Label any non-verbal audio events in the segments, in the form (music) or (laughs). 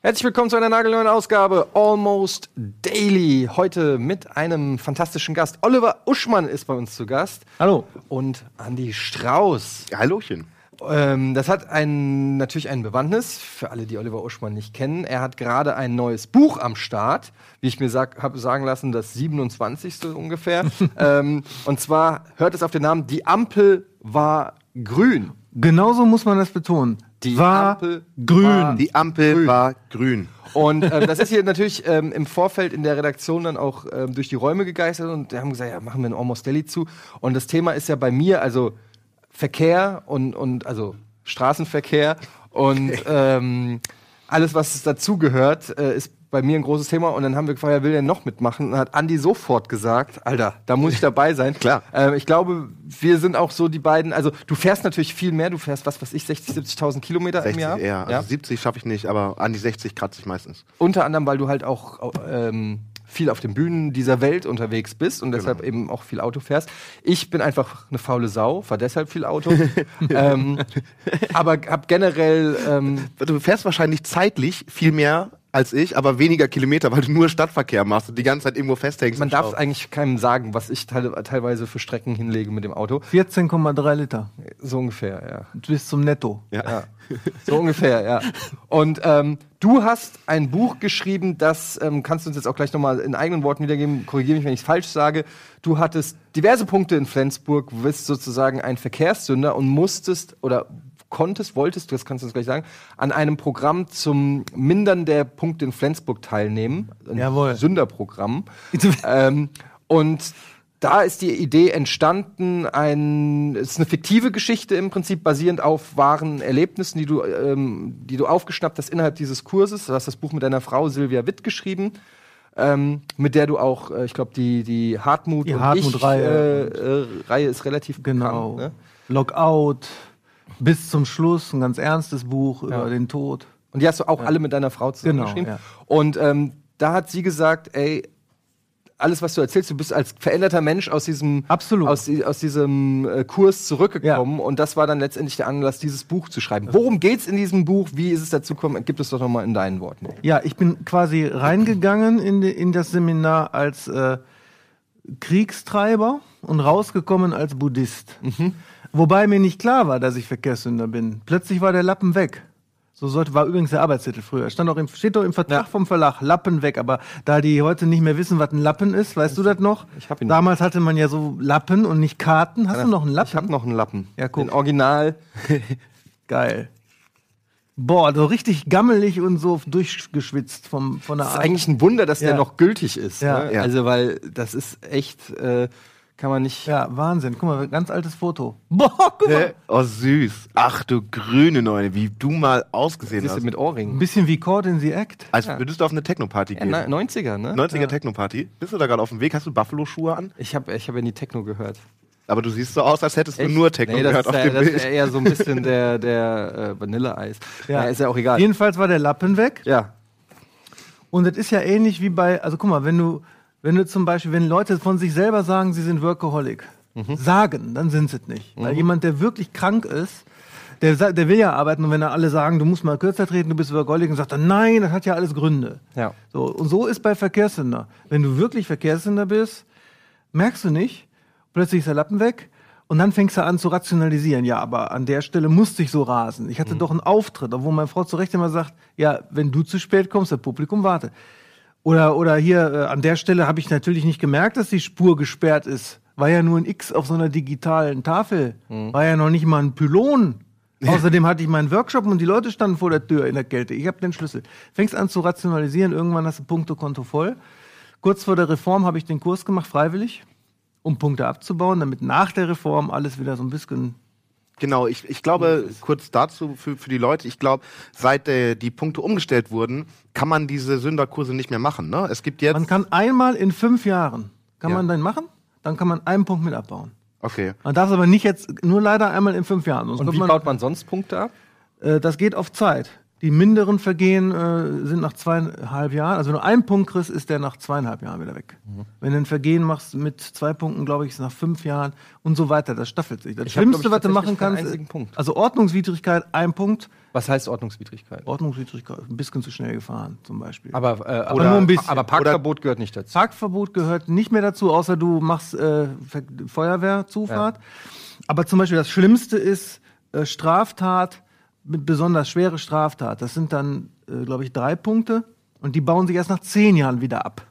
Herzlich willkommen zu einer nagelneuen Ausgabe Almost Daily. Heute mit einem fantastischen Gast. Oliver Uschmann ist bei uns zu Gast. Hallo. Und Andy Strauß. Hallöchen. Ähm, das hat ein, natürlich ein Bewandtnis für alle, die Oliver Uschmann nicht kennen. Er hat gerade ein neues Buch am Start, wie ich mir sag, habe sagen lassen, das 27. ungefähr. (laughs) ähm, und zwar hört es auf den Namen Die Ampel war grün. Genauso muss man das betonen. Die war Ampel grün. war- Die Ampel Grün. war grün. Und ähm, (laughs) das ist hier natürlich ähm, im Vorfeld in der Redaktion dann auch ähm, durch die Räume gegeistert und wir haben gesagt, ja, machen wir ein Almost Daily zu. Und das Thema ist ja bei mir, also Verkehr und, und also Straßenverkehr und ähm, alles, was dazugehört, äh, ist bei mir ein großes Thema. Und dann haben wir gefragt, wer will denn noch mitmachen? Und dann hat Andi sofort gesagt, Alter, da muss ich dabei sein. (laughs) Klar. Ähm, ich glaube, wir sind auch so die beiden, also du fährst natürlich viel mehr, du fährst, was weiß ich, 60, 70.000 Kilometer 60 im Jahr. eher. Also ja? 70 schaffe ich nicht, aber an die 60 kratze ich meistens. Unter anderem, weil du halt auch ähm, viel auf den Bühnen dieser Welt unterwegs bist und deshalb Genau. eben auch viel Auto fährst. Ich bin einfach eine faule Sau, fahr deshalb viel Auto. (laughs) ähm, aber hab generell ähm, Du fährst wahrscheinlich zeitlich viel mehr als ich, aber weniger Kilometer, weil du nur Stadtverkehr machst und die ganze Zeit irgendwo festhängst. man darf Stau. eigentlich keinem sagen, was ich teil teilweise für Strecken hinlege mit dem Auto. 14,3 Liter. So ungefähr, ja. Bis zum Netto. Ja. Ja, so ungefähr, ja. Und ähm, du hast ein Buch geschrieben, das ähm, kannst du uns jetzt auch gleich nochmal in eigenen Worten wiedergeben. Korrigiere mich, wenn ich es falsch sage. Du hattest diverse Punkte in Flensburg, bist sozusagen ein Verkehrssünder und musstest oder konntest, wolltest, das kannst du uns gleich sagen, an einem Programm zum Mindern der Punkte in Flensburg teilnehmen. Ein Jawohl. Sünderprogramm. (laughs) ähm, und da ist die Idee entstanden, ein, es ist eine fiktive Geschichte im Prinzip, basierend auf wahren Erlebnissen, die du, ähm, die du aufgeschnappt hast innerhalb dieses Kurses. Du hast das Buch mit deiner Frau Silvia Witt geschrieben, ähm, mit der du auch, äh, ich glaube, die, die Hartmut Die und Hartmut-Reihe. ich, äh, äh, Reihe ist relativ Genau. bekannt. Ne? Lockout. Bis zum Schluss. Ein ganz ernstes Buch Ja. über den Tod. Und die hast du auch alle mit deiner Frau zusammen Genau, geschrieben. ja. Und ähm, da hat sie gesagt, ey, alles, was du erzählst, du bist als veränderter Mensch aus diesem, Absolut. Aus, aus diesem äh, Kurs zurückgekommen. Und das war dann letztendlich der Anlass, dieses Buch zu schreiben. Worum geht's in diesem Buch? Wie ist es dazu gekommen? Gib es doch noch mal in deinen Worten. Ja, ich bin quasi reingegangen in, die, in das Seminar als äh, Kriegstreiber und rausgekommen als Buddhist. Wobei mir nicht klar war, dass ich Verkehrssünder bin. Plötzlich war der Lappen weg. So sollte, war übrigens der Arbeitstitel früher. Stand auch im, steht doch im Vertrag Ja. vom Verlag, Lappen weg. Aber da die heute nicht mehr wissen, was ein Lappen ist, weißt du das noch? Ich hab ihn. Damals hatte man ja so Lappen und nicht Karten. Hast du noch einen Lappen? Ich habe noch einen Lappen. Ja, guck. Den Original. (laughs) Geil. Boah, so richtig gammelig und so durchgeschwitzt vom, von der Das ist eigentlich ein Wunder, dass Ja. der noch gültig ist. Ja. Ne? Ja. Also, weil das ist echt, äh, kann man nicht. Ja, Wahnsinn. Guck mal, ganz altes Foto. (laughs) Boah, guck mal. Hä? Oh, süß. Ach du grüne Neune, wie du mal ausgesehen Siehst du hast. mit Ein Ohrringen. bisschen wie Caught in the Act. Als würdest du auf eine Techno-Party Ja, gehen. na- 90er, ne? 90er Techno-Party. Bist du da gerade auf dem Weg? Hast du Buffalo-Schuhe an? Ich habe ich hab ja nie Techno gehört. Aber du siehst so aus, als hättest du Echt? nur Techno nee, das gehört ist auf ja, dem das Bild. ist ja eher so ein (laughs) bisschen der, der äh, Vanilleeis. Ja. ist ja auch egal. Jedenfalls war der Lappen weg. Ja. Und das ist ja ähnlich wie bei, also guck mal, wenn du, wenn du zum Beispiel, wenn Leute von sich selber sagen, sie sind Workaholic, sagen, dann sind sie es nicht. Weil jemand, der wirklich krank ist, der, der will ja arbeiten und wenn dann alle sagen, du musst mal kürzer treten, du bist Workaholic, und sagt er, nein, das hat ja alles Gründe. Ja. So, und so ist bei Verkehrssünder. Wenn du wirklich Verkehrssünder bist, merkst du nicht, plötzlich ist der Lappen weg und dann fängst du an zu rationalisieren. Ja, aber an der Stelle musste ich so rasen. Ich hatte Mhm. doch einen Auftritt, obwohl meine Frau zu Recht immer sagt, ja, wenn du zu spät kommst, das Publikum wartet. Oder, oder hier, äh, an der Stelle habe ich natürlich nicht gemerkt, dass die Spur gesperrt ist. War ja nur ein X auf so einer digitalen Tafel. Mhm. War ja noch nicht mal ein Pylon. Außerdem hatte ich meinen Workshop und die Leute standen vor der Tür in der Kälte. Ich habe den Schlüssel. Fängst an zu rationalisieren, irgendwann hast du Punktekonto voll. Kurz vor der Reform habe ich den Kurs gemacht, freiwillig, um Punkte abzubauen, damit nach der Reform alles wieder so ein bisschen. Genau, ich, ich glaube, kurz dazu für, für die Leute, ich glaube, seit äh, die Punkte umgestellt wurden, kann man diese Sünderkurse nicht mehr machen. Ne? Es gibt jetzt. Man kann einmal in fünf Jahren, kann Ja. man dann machen, dann kann man einen Punkt mit abbauen. okay. Man darf es aber nicht jetzt, nur leider einmal in fünf Jahren. Sonst Und kommt wie man, baut man sonst Punkte ab? Äh, das geht auf Zeit. Die minderen Vergehen äh, sind nach zweieinhalb Jahren. Also wenn du einen Punkt kriegst, ist der nach zweieinhalb Jahren wieder weg. Mhm. Wenn du ein Vergehen machst mit zwei Punkten, glaube ich, ist nach fünf Jahren und so weiter. Das staffelt sich. Das Ich hab, Schlimmste, glaub ich, was du machen kannst, also Ordnungswidrigkeit, ein Punkt. Was heißt Ordnungswidrigkeit? Ordnungswidrigkeit, ein bisschen zu schnell gefahren, zum Beispiel. Aber, äh, aber, nur ein bisschen. aber Parkverbot gehört nicht dazu. Parkverbot gehört nicht mehr dazu, außer du machst äh, Feuerwehrzufahrt. Aber zum Beispiel das Schlimmste ist äh, Straftat, mit besonders schwere Straftat. Das sind dann, äh, glaube ich, drei Punkte und die bauen sich erst nach zehn Jahren wieder ab.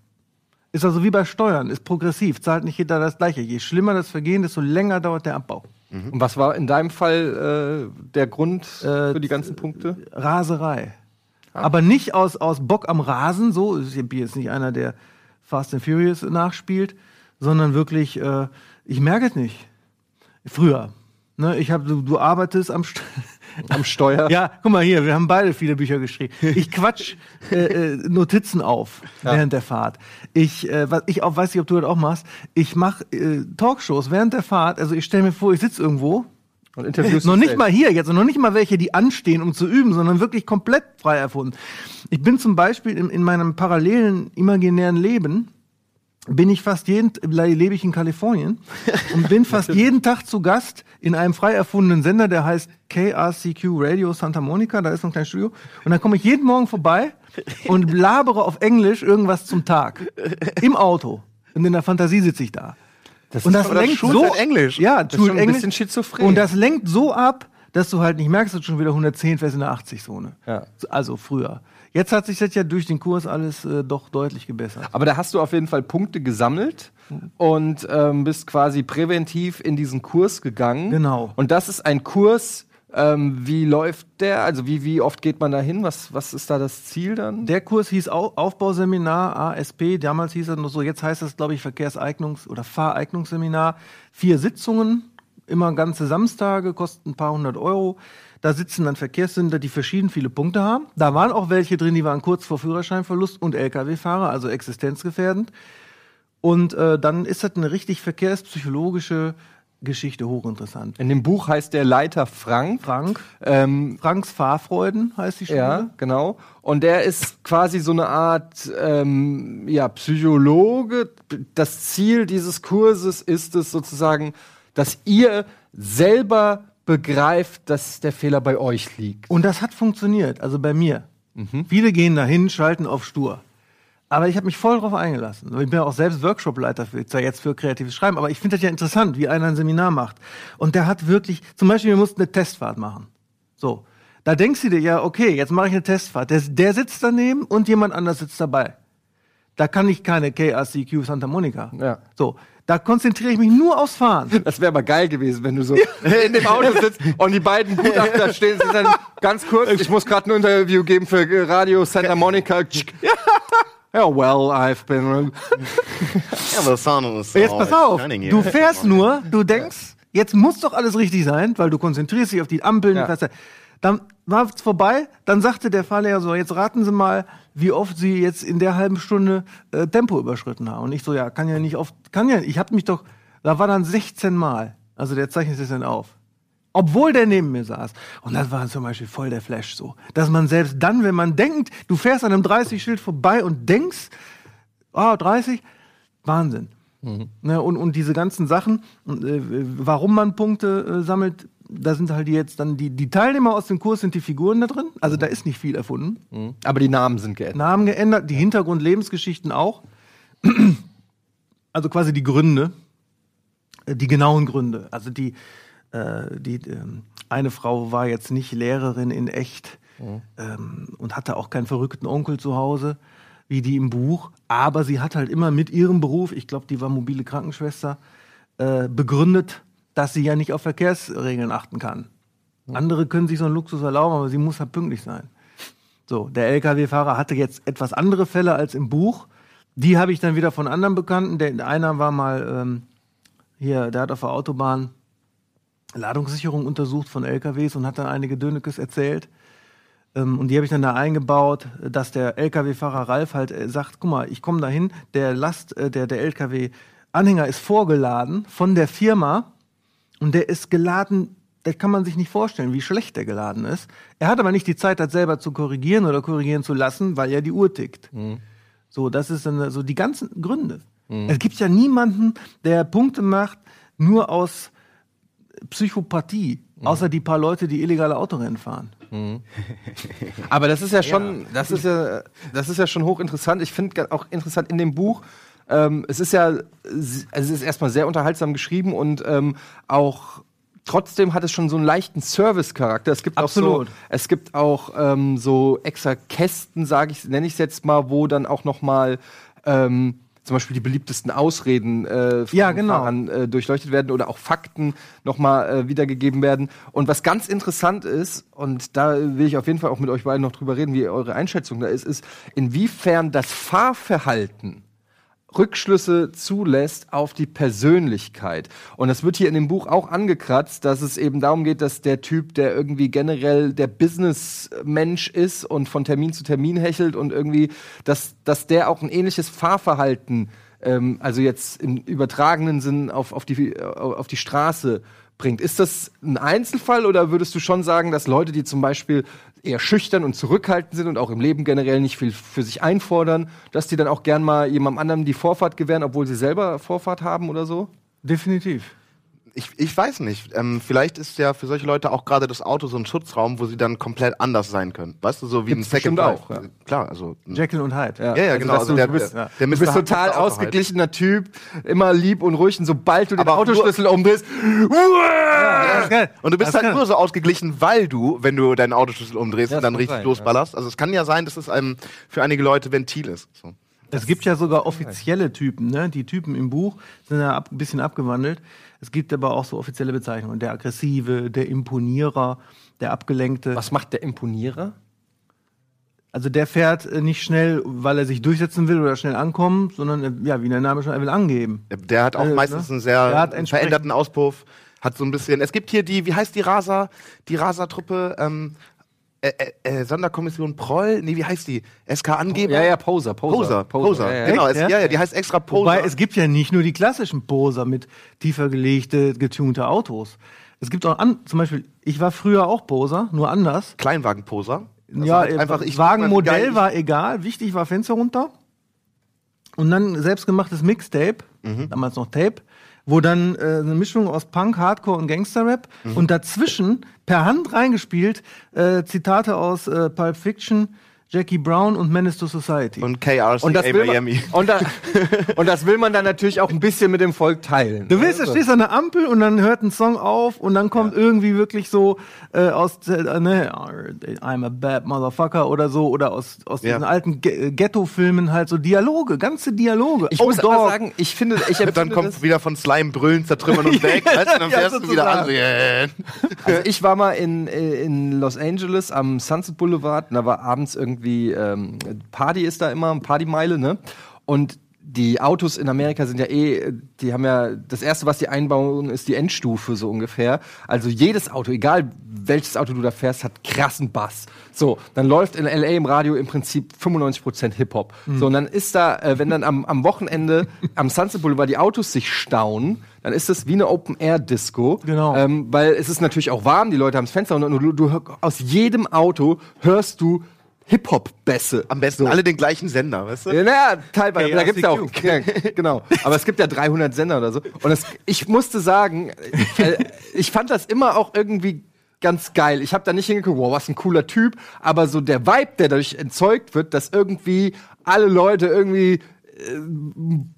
Ist also wie bei Steuern, ist progressiv, zahlt nicht jeder das Gleiche. Je schlimmer das Vergehen, desto länger dauert der Abbau. Und was war in deinem Fall äh, der Grund für die ganzen Punkte? Raserei. Aber nicht aus, aus Bock am Rasen, so, ich bin jetzt nicht einer, der Fast and Furious nachspielt, sondern wirklich, äh, ich merke es nicht. Früher. Ne, ich hab, du, du arbeitest am, St (laughs) (laughs) Am Steuer? Ja, guck mal hier, wir haben beide viele Bücher geschrieben. Ich quatsch äh, äh, Notizen auf während der Fahrt. Ich, äh, ich auch, weiß nicht, ob du das auch machst. Ich mache äh, Talkshows während der Fahrt. Also ich stelle mir vor, ich sitze irgendwo. Und Interviews noch nicht selbst. mal hier jetzt, und noch nicht mal welche, die anstehen, um zu üben, sondern wirklich komplett frei erfunden. Ich bin zum Beispiel in, in meinem parallelen imaginären Leben bin ich fast jeden, lebe ich in Kalifornien (laughs) und bin fast jeden Tag zu Gast in einem frei erfundenen Sender, der heißt KRCQ Radio Santa Monica, da ist so ein kleines Studio. Und dann komme ich jeden Morgen vorbei und (laughs) labere auf Englisch irgendwas zum Tag. Im Auto. Und in der Fantasie sitze ich da. Das und ist das das lenkt schult so halt Englisch. Ja, Das ist schon ein Englisch. bisschen schizophren. Und das lenkt so ab, dass du halt nicht merkst, dass du schon wieder 110 fährst in der 80-Zone. Ja. Also früher. Jetzt hat sich das ja durch den Kurs alles äh, doch deutlich gebessert. Aber da hast du auf jeden Fall Punkte gesammelt und ähm, bist quasi präventiv in diesen Kurs gegangen. Genau. Und das ist ein Kurs, ähm, wie läuft der? Also wie, wie oft geht man da hin? Was, was ist da das Ziel dann? Der Kurs hieß Au Aufbauseminar ASP, damals hieß er nur so, jetzt heißt es, glaube ich, Verkehrseignungs- oder Fahreignungsseminar. Vier Sitzungen, immer ganze Samstage, kosten ein paar hundert Euro. Da sitzen dann Verkehrssünder, die verschieden viele Punkte haben. Da waren auch welche drin, die waren kurz vor Führerscheinverlust und Lkw-Fahrer, also existenzgefährdend. Und äh, dann ist das eine richtig verkehrspsychologische Geschichte, hochinteressant. In dem Buch heißt der Leiter Frank. Frank, Ähm, Franks Fahrfreuden heißt die Schule. ja, genau. Und der ist quasi so eine Art ähm, ja, Psychologe. Das Ziel dieses Kurses ist es sozusagen, dass ihr selber begreift, dass der Fehler bei euch liegt. Und das hat funktioniert, also bei mir. Viele gehen dahin, schalten auf stur. Aber ich habe mich voll drauf eingelassen. Ich bin ja auch selbst Workshopleiter für, zwar jetzt für kreatives Schreiben, aber ich finde das ja interessant, wie einer ein Seminar macht. Und der hat wirklich, zum Beispiel, wir mussten eine Testfahrt machen. So. Da denkst du dir, ja, okay, jetzt mache ich eine Testfahrt. Der, der sitzt daneben und jemand anders sitzt dabei. Da kann ich keine KRCQ Santa Monica. Ja. So. Da konzentriere ich mich nur aufs Fahren. Das wäre aber geil gewesen, wenn du so (laughs) in dem Auto sitzt und die beiden Gutachter stehen sind dann ganz kurz. Ich muss gerade ein Interview geben für Radio Santa Monica. Ja, well, I've been. Ja, aber das Sound ist Jetzt pass auf, du fährst nur, du denkst, jetzt muss doch alles richtig sein, weil du konzentrierst dich auf die Ampeln. Ja. Dann war es vorbei, dann sagte der Fahrlehrer so, jetzt raten Sie mal, wie oft Sie jetzt in der halben Stunde äh, Tempo überschritten haben. Und ich so, ja, kann ja nicht oft, kann ja, ich habe mich doch, da war dann 16 Mal. Also der zeichnet es dann auf. Obwohl der neben mir saß. Und das war zum Beispiel voll der Flash so. Dass man selbst dann, wenn man denkt, du fährst an einem 30-Schild vorbei und denkst, ah, 30, Wahnsinn. Ne, und, und diese ganzen Sachen, äh, warum man Punkte äh, sammelt, da sind halt jetzt dann die, die Teilnehmer aus dem Kurs sind die Figuren da drin. Also da ist nicht viel erfunden. Aber die Namen sind geändert. Namen geändert, die Hintergrund-Lebensgeschichten auch. Also quasi die Gründe, äh, die genauen Gründe. Also die, äh, die ähm, eine Frau war jetzt nicht Lehrerin in echt ähm, und hatte auch keinen verrückten Onkel zu Hause, wie die im Buch. Aber sie hat halt immer mit ihrem Beruf, ich glaube, die war mobile Krankenschwester, äh, begründet, dass sie ja nicht auf Verkehrsregeln achten kann. Andere können sich so einen Luxus erlauben, aber sie muss halt pünktlich sein. So, der LKW-Fahrer hatte jetzt etwas andere Fälle als im Buch. Die habe ich dann wieder von anderen Bekannten. Der, einer war mal ähm, hier, der hat auf der Autobahn Ladungssicherung untersucht von LKWs und hat dann einige Dönekes erzählt. Ähm, und die habe ich dann da eingebaut, dass der LKW-Fahrer Ralf halt äh, sagt, guck mal, ich komme dahin, der Last, äh, der, der LKW-Anhänger ist vorgeladen von der Firma und der ist geladen das kann man sich nicht vorstellen, wie schlecht der geladen ist. Er hat aber nicht die Zeit, das selber zu korrigieren oder korrigieren zu lassen, weil ja die Uhr tickt. So, das ist dann so die ganzen Gründe. Es gibt ja niemanden, der Punkte macht, nur aus Psychopathie, außer die paar Leute, die illegale Autorennen fahren. Aber das ist ja schon, das ist ja, das ist ja schon hochinteressant. Ich finde auch interessant in dem Buch. Ähm, es ist ja, also es ist erstmal sehr unterhaltsam geschrieben und ähm, auch trotzdem hat es schon so einen leichten Service-Charakter. Es gibt Absolut. auch so, es gibt auch ähm, so extra Kästen, sage ich, nenne ich es jetzt mal, wo dann auch noch mal ähm, zum Beispiel die beliebtesten Ausreden äh, von Ja, genau. Fahrern äh, durchleuchtet werden oder auch Fakten nochmal äh, wiedergegeben werden. Und was ganz interessant ist, und da will ich auf jeden Fall auch mit euch beiden noch drüber reden, wie eure Einschätzung da ist, ist, inwiefern das Fahrverhalten Rückschlüsse zulässt auf die Persönlichkeit. Und das wird hier in dem Buch auch angekratzt, dass es eben darum geht, dass der Typ, der irgendwie generell der Businessmensch ist und von Termin zu Termin hechelt und irgendwie, dass, dass der auch ein ähnliches Fahrverhalten, ähm, also jetzt im übertragenen Sinn auf, auf, die, auf die Straße bringt. Ist das ein Einzelfall oder würdest du schon sagen, dass Leute, die zum Beispiel eher schüchtern und zurückhaltend sind und auch im Leben generell nicht viel für sich einfordern, dass die dann auch gern mal jemandem anderem die Vorfahrt gewähren, obwohl sie selber Vorfahrt haben oder so? Definitiv. Ich, ich weiß nicht. Ähm, vielleicht ist ja für solche Leute auch gerade das Auto so ein Schutzraum, wo sie dann komplett anders sein können. Weißt du, so wie Gibt's ein Second auch, ja. Klar, also. Jekyll und Hyde. Ja, ja, genau. dass Also du, der- bist, der- der du bist total Hyde- halt. ausgeglichener Typ, immer lieb und ruhig und sobald du den Aber Autoschlüssel umdrehst. Und du bist halt nur so ausgeglichen, weil du, wenn du deinen Autoschlüssel umdrehst Ja, und dann richtig sein, losballerst. Also es kann ja sein, dass es einem für einige Leute Ventil ist. So. Es gibt ja sogar offizielle Typen, ne? Die Typen im Buch sind ja ab, ein bisschen abgewandelt. Es gibt aber auch so offizielle Bezeichnungen. Der Aggressive, der Imponierer, der Abgelenkte. was macht der Imponierer? Also der fährt äh, nicht schnell, weil er sich durchsetzen will oder schnell ankommen, sondern äh, ja, wie der Name schon, er will angeben. Der hat auch Äh, meistens ne? einen sehr entsprechend- veränderten Auspuff. Hat so ein bisschen. Es gibt hier die, wie heißt die Rasa, die Rasa-Truppe, ähm, äh, äh, äh, Sonderkommission Proll? Nee, wie heißt die? SK Angeber? Ja, ja, Poser, Poser. Poser, Poser, Ja, ja. genau. Es, ja? ja? die heißt extra Poser. Wobei es gibt ja nicht nur die klassischen Poser mit tiefer gelegte, getunte Autos. Es gibt auch an, zum Beispiel, ich war früher auch Poser, nur anders. Kleinwagen-Poser. Also ja, halt äh, einfach, ich Wagenmodell war egal, wichtig war Fenster runter. Und dann selbstgemachtes Mixtape, Mhm. damals noch Tape, wo dann äh, eine Mischung aus Punk, Hardcore und Gangsterrap Mhm. und dazwischen per Hand reingespielt äh, Zitate aus äh, Pulp Fiction, Jackie Brown und Menace to Society. Und KRCA Und das, will man, Miami. (laughs) und, da, und das will man dann natürlich auch ein bisschen mit dem Volk teilen. Du willst, du stehst an der Ampel und dann hört ein Song auf und dann kommt irgendwie wirklich so äh, aus, äh, ne, I'm a bad motherfucker oder so oder aus, aus Ja. diesen alten Ghetto-Filmen halt so Dialoge, ganze Dialoge. Ich oh, muss Dog. aber sagen, ich finde, ich Dann kommt das, wieder von Slime brüllen, zertrümmern und (laughs) weg. weißt du, dann Ja, fährst du wieder yeah. (laughs) Also ich war mal in, äh, in Los Angeles am Sunset Boulevard und da war abends irgendwie ähm, Party ist da immer, Partymeile, ne? Und die Autos in Amerika sind ja eh, die haben ja, das erste, was die einbauen, ist die Endstufe so ungefähr. Also jedes Auto, egal welches Auto du da fährst, hat krassen Bass. So, dann läuft in LA im Radio im Prinzip 95% Hip-Hop. So, und dann ist da, äh, wenn dann am, am Wochenende (laughs) am Sunset Boulevard die Autos sich stauen, dann ist das wie eine Open-Air-Disco. Genau. Ähm, weil es ist natürlich auch warm, die Leute haben das Fenster und du, du, du aus jedem Auto hörst du Hip-Hop-Bässe. Am besten alle den gleichen Sender, weißt du? Ja, naja, teilweise. Hey, da gibt's ja auch. Ja, genau. Aber es gibt ja 300 Sender oder so. Und es, ich musste sagen, äh, ich fand das immer auch irgendwie ganz geil. Ich habe da nicht hingeguckt, wow, was ein cooler Typ. Aber so der Vibe, der dadurch entzeugt wird, dass irgendwie alle Leute irgendwie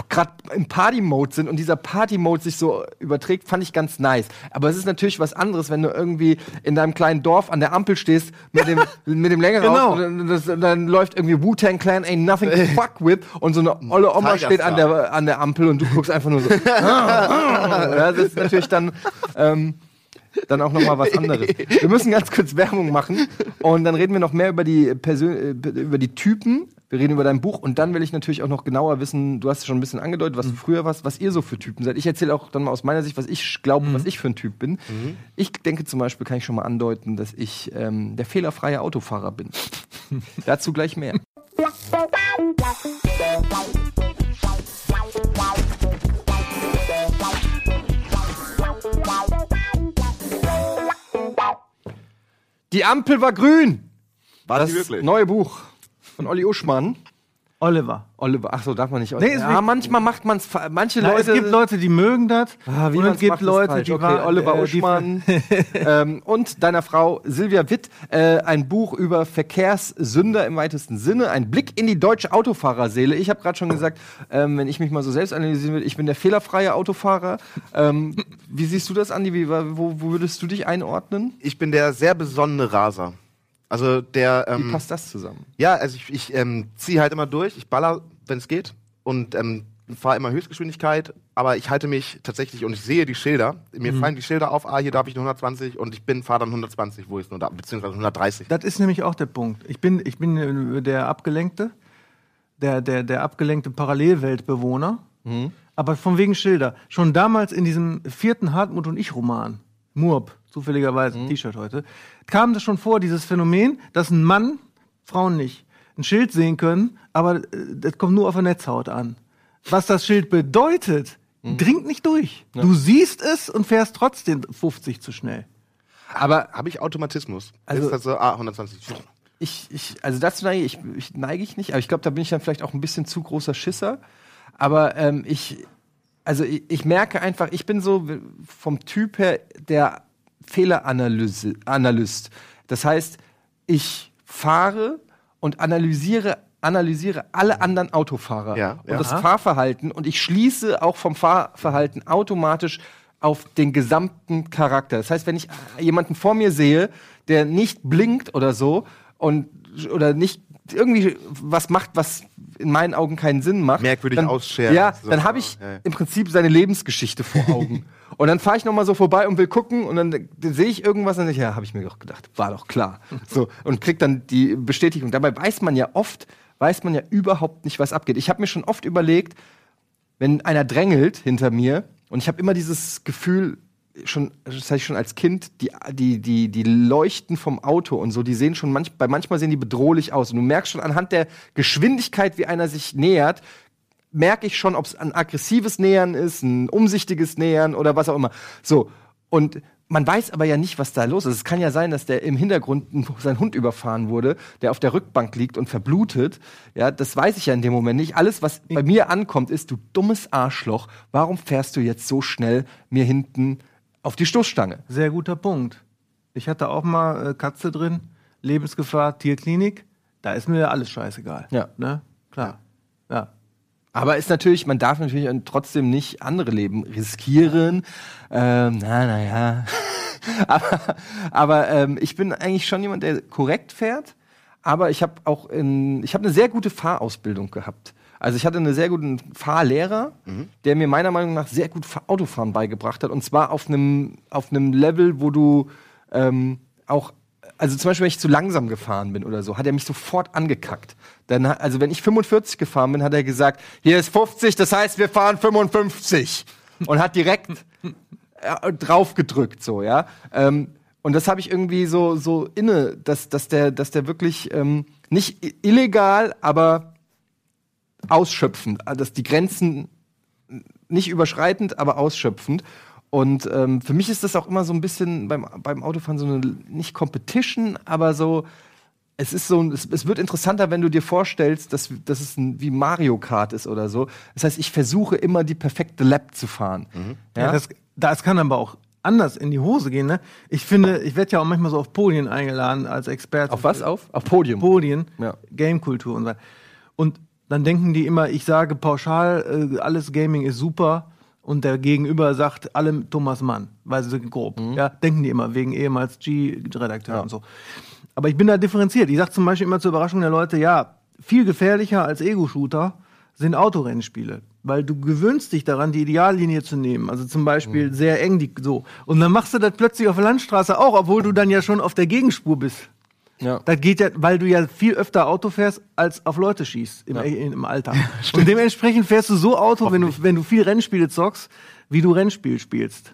gerade im Party-Mode sind und dieser Party-Mode sich so überträgt, fand ich ganz nice. Aber es ist natürlich was anderes, wenn du irgendwie in deinem kleinen Dorf an der Ampel stehst mit dem, (laughs) mit dem längeren Genau. und dann, das, dann läuft irgendwie Wu-Tang Clan Ain't Nothing to Fuck With und so eine olle Oma Tiger steht an der, an der Ampel und du guckst einfach nur so. (laughs) ja, das ist natürlich dann. Ähm, dann auch noch mal was anderes. Wir müssen ganz kurz Werbung machen und dann reden wir noch mehr über die Persön äh, über die Typen. Wir reden über dein Buch und dann will ich natürlich auch noch genauer wissen, du hast es schon ein bisschen angedeutet, was du früher warst, was ihr so für Typen seid. Ich erzähle auch dann mal aus meiner Sicht, was ich glaube, was ich für ein Typ bin. Ich denke zum Beispiel, kann ich schon mal andeuten, dass ich ähm, der fehlerfreie Autofahrer bin. (laughs) Dazu gleich mehr. Die Ampel war grün. War Das neue Buch von Olli Uschmann. Oliver. Oliver, ach so, darf man nicht. Nee, ist ja, manchmal macht man es. Manche Na, Leute. es gibt Leute, die mögen das. Ah, wie und es gibt Leute, die okay, Oliver äh, die- Uschmann (laughs) ähm, und deiner Frau Silvia Witt äh, ein Buch über Verkehrssünder im weitesten Sinne, ein Blick in die deutsche Autofahrerseele. Ich habe gerade schon gesagt, ähm, wenn ich mich mal so selbst analysieren will, ich bin der fehlerfreie Autofahrer. Ähm, wie siehst du das, Andi? Wie, wo, wo würdest du dich einordnen? Ich bin der sehr besonnene Raser. Also der. Wie Ähm, passt das zusammen? ja, also ich, ich ähm, ziehe halt immer durch. Ich baller, wenn es geht. Und ähm, fahre immer Höchstgeschwindigkeit. Aber ich halte mich tatsächlich und ich sehe die Schilder. Mir fallen die Schilder auf. Ah, hier darf ich nur 120 und ich bin fahre dann 120, wo ich nur da, beziehungsweise 130. Das ist nämlich auch der Punkt. Ich bin, ich bin äh, der Abgelenkte, der, der, der abgelenkte Parallelweltbewohner. Aber von wegen Schilder. Schon damals in diesem vierten Hartmut und Ich-Roman, Murb, zufälligerweise, T-Shirt heute, kam das schon vor, dieses Phänomen, dass ein Mann, Frauen nicht, ein Schild sehen können, aber äh, das kommt nur auf der Netzhaut an. Was das Schild bedeutet, dringt nicht durch. Du siehst es und fährst trotzdem 50 zu schnell. Aber Habe ich Automatismus? Also- ist das so, ah, 120. ich, ich, also dazu neige ich, ich neige ich nicht, aber ich glaube, da bin ich dann vielleicht auch ein bisschen zu großer Schisser. Aber ähm, ich, also ich, ich merke einfach, ich bin so vom Typ her der Fehleranalyse, Analyst. Das heißt, ich fahre und analysiere analysiere alle anderen Autofahrer Ja, und ja. das. Fahrverhalten und ich schließe auch vom Fahrverhalten automatisch auf den gesamten Charakter. Das heißt, wenn ich jemanden vor mir sehe, der nicht blinkt oder so und oder nicht irgendwie was macht, was in meinen Augen keinen Sinn macht, Merkwürdig dann, ausscheren. Ja, So, dann habe ich ja. im Prinzip seine Lebensgeschichte vor Augen. (laughs) und dann fahre ich noch mal so vorbei und will gucken und dann, dann sehe ich irgendwas und dann denke ich, ja, habe ich mir doch gedacht, war doch klar. (laughs) So und krieg dann die Bestätigung. Dabei weiß man ja oft, weiß man ja überhaupt nicht, was abgeht. Ich habe mir schon oft überlegt, wenn einer drängelt hinter mir und ich habe immer dieses Gefühl schon das hatte ich schon als Kind die die die die Leuchten vom Auto und so die sehen schon manch, bei manchmal sehen die bedrohlich aus und du merkst schon anhand der Geschwindigkeit wie einer sich nähert merke ich schon ob es ein aggressives Nähern ist ein umsichtiges Nähern oder was auch immer so und man weiß aber ja nicht, was da los ist. Es kann ja sein, dass der im Hintergrund ein- sein Hund überfahren wurde, der auf der Rückbank liegt und verblutet. Ja, das weiß ich ja in dem Moment nicht. Alles, was bei mir ankommt, ist, du dummes Arschloch, warum fährst du jetzt so schnell mir hinten auf die Stoßstange? Sehr guter Punkt. Ich hatte auch mal äh, Katze drin, Lebensgefahr, Tierklinik. Da ist mir alles scheißegal. Ja. Ne? Klar. Ja. Aber ist natürlich, man darf natürlich trotzdem nicht andere Leben riskieren. Ähm, na, naja. (laughs) aber aber ähm, ich bin eigentlich schon jemand, der korrekt fährt. Aber ich habe auch in, ich habe eine sehr gute Fahrausbildung gehabt. Also ich hatte einen sehr guten Fahrlehrer, der mir meiner Meinung nach sehr gut Fa- Autofahren beigebracht hat. Und zwar auf einem auf einem Level, wo du ähm, auch also zum Beispiel, wenn ich zu langsam gefahren bin oder so, hat er mich sofort angekackt. Dann, also wenn ich 45 gefahren bin, hat er gesagt, hier ist 50, das heißt, wir fahren 55. Und hat direkt äh, drauf gedrückt, so, ja. Ähm, und das habe ich irgendwie so, so inne, dass, dass, der, dass der wirklich ähm, nicht illegal, aber ausschöpfend, dass die Grenzen nicht überschreitend, aber ausschöpfend. Und ähm, für mich ist das auch immer so ein bisschen beim, beim Autofahren so eine, nicht Competition, aber so, es ist so, es, es wird interessanter, wenn du dir vorstellst, dass, dass es ein, wie Mario Kart ist oder so. Das heißt, ich versuche immer die perfekte Lap zu fahren. Ja, Ja? das, das kann aber auch anders in die Hose gehen. Ne? Ich finde, ich werde ja auch manchmal so auf Podien eingeladen als Experte. Auf was? Auf? Auf Podium. Podien, Ja. Gamekultur und so. Und dann denken die immer, ich sage pauschal, äh, alles Gaming ist super. Und der Gegenüber sagt, alle Thomas Mann, weil sie sind grob. Ja, denken die immer, wegen ehemals G-Redakteur Ja. und so. Aber ich bin da differenziert. Ich sage zum Beispiel immer zur Überraschung der Leute, ja, viel gefährlicher als Ego-Shooter sind Autorennspiele. Weil du gewöhnst dich daran, die Ideallinie zu nehmen. Also zum Beispiel sehr eng die, so. Und dann machst du das plötzlich auf der Landstraße auch, obwohl du dann ja schon auf der Gegenspur bist. Ja. Das geht ja, weil du ja viel öfter Auto fährst, als auf Leute schießt im, im, im Alltag. (laughs) und dementsprechend fährst du so Auto, wenn du, wenn du viel Rennspiele zockst, wie du Rennspiel spielst.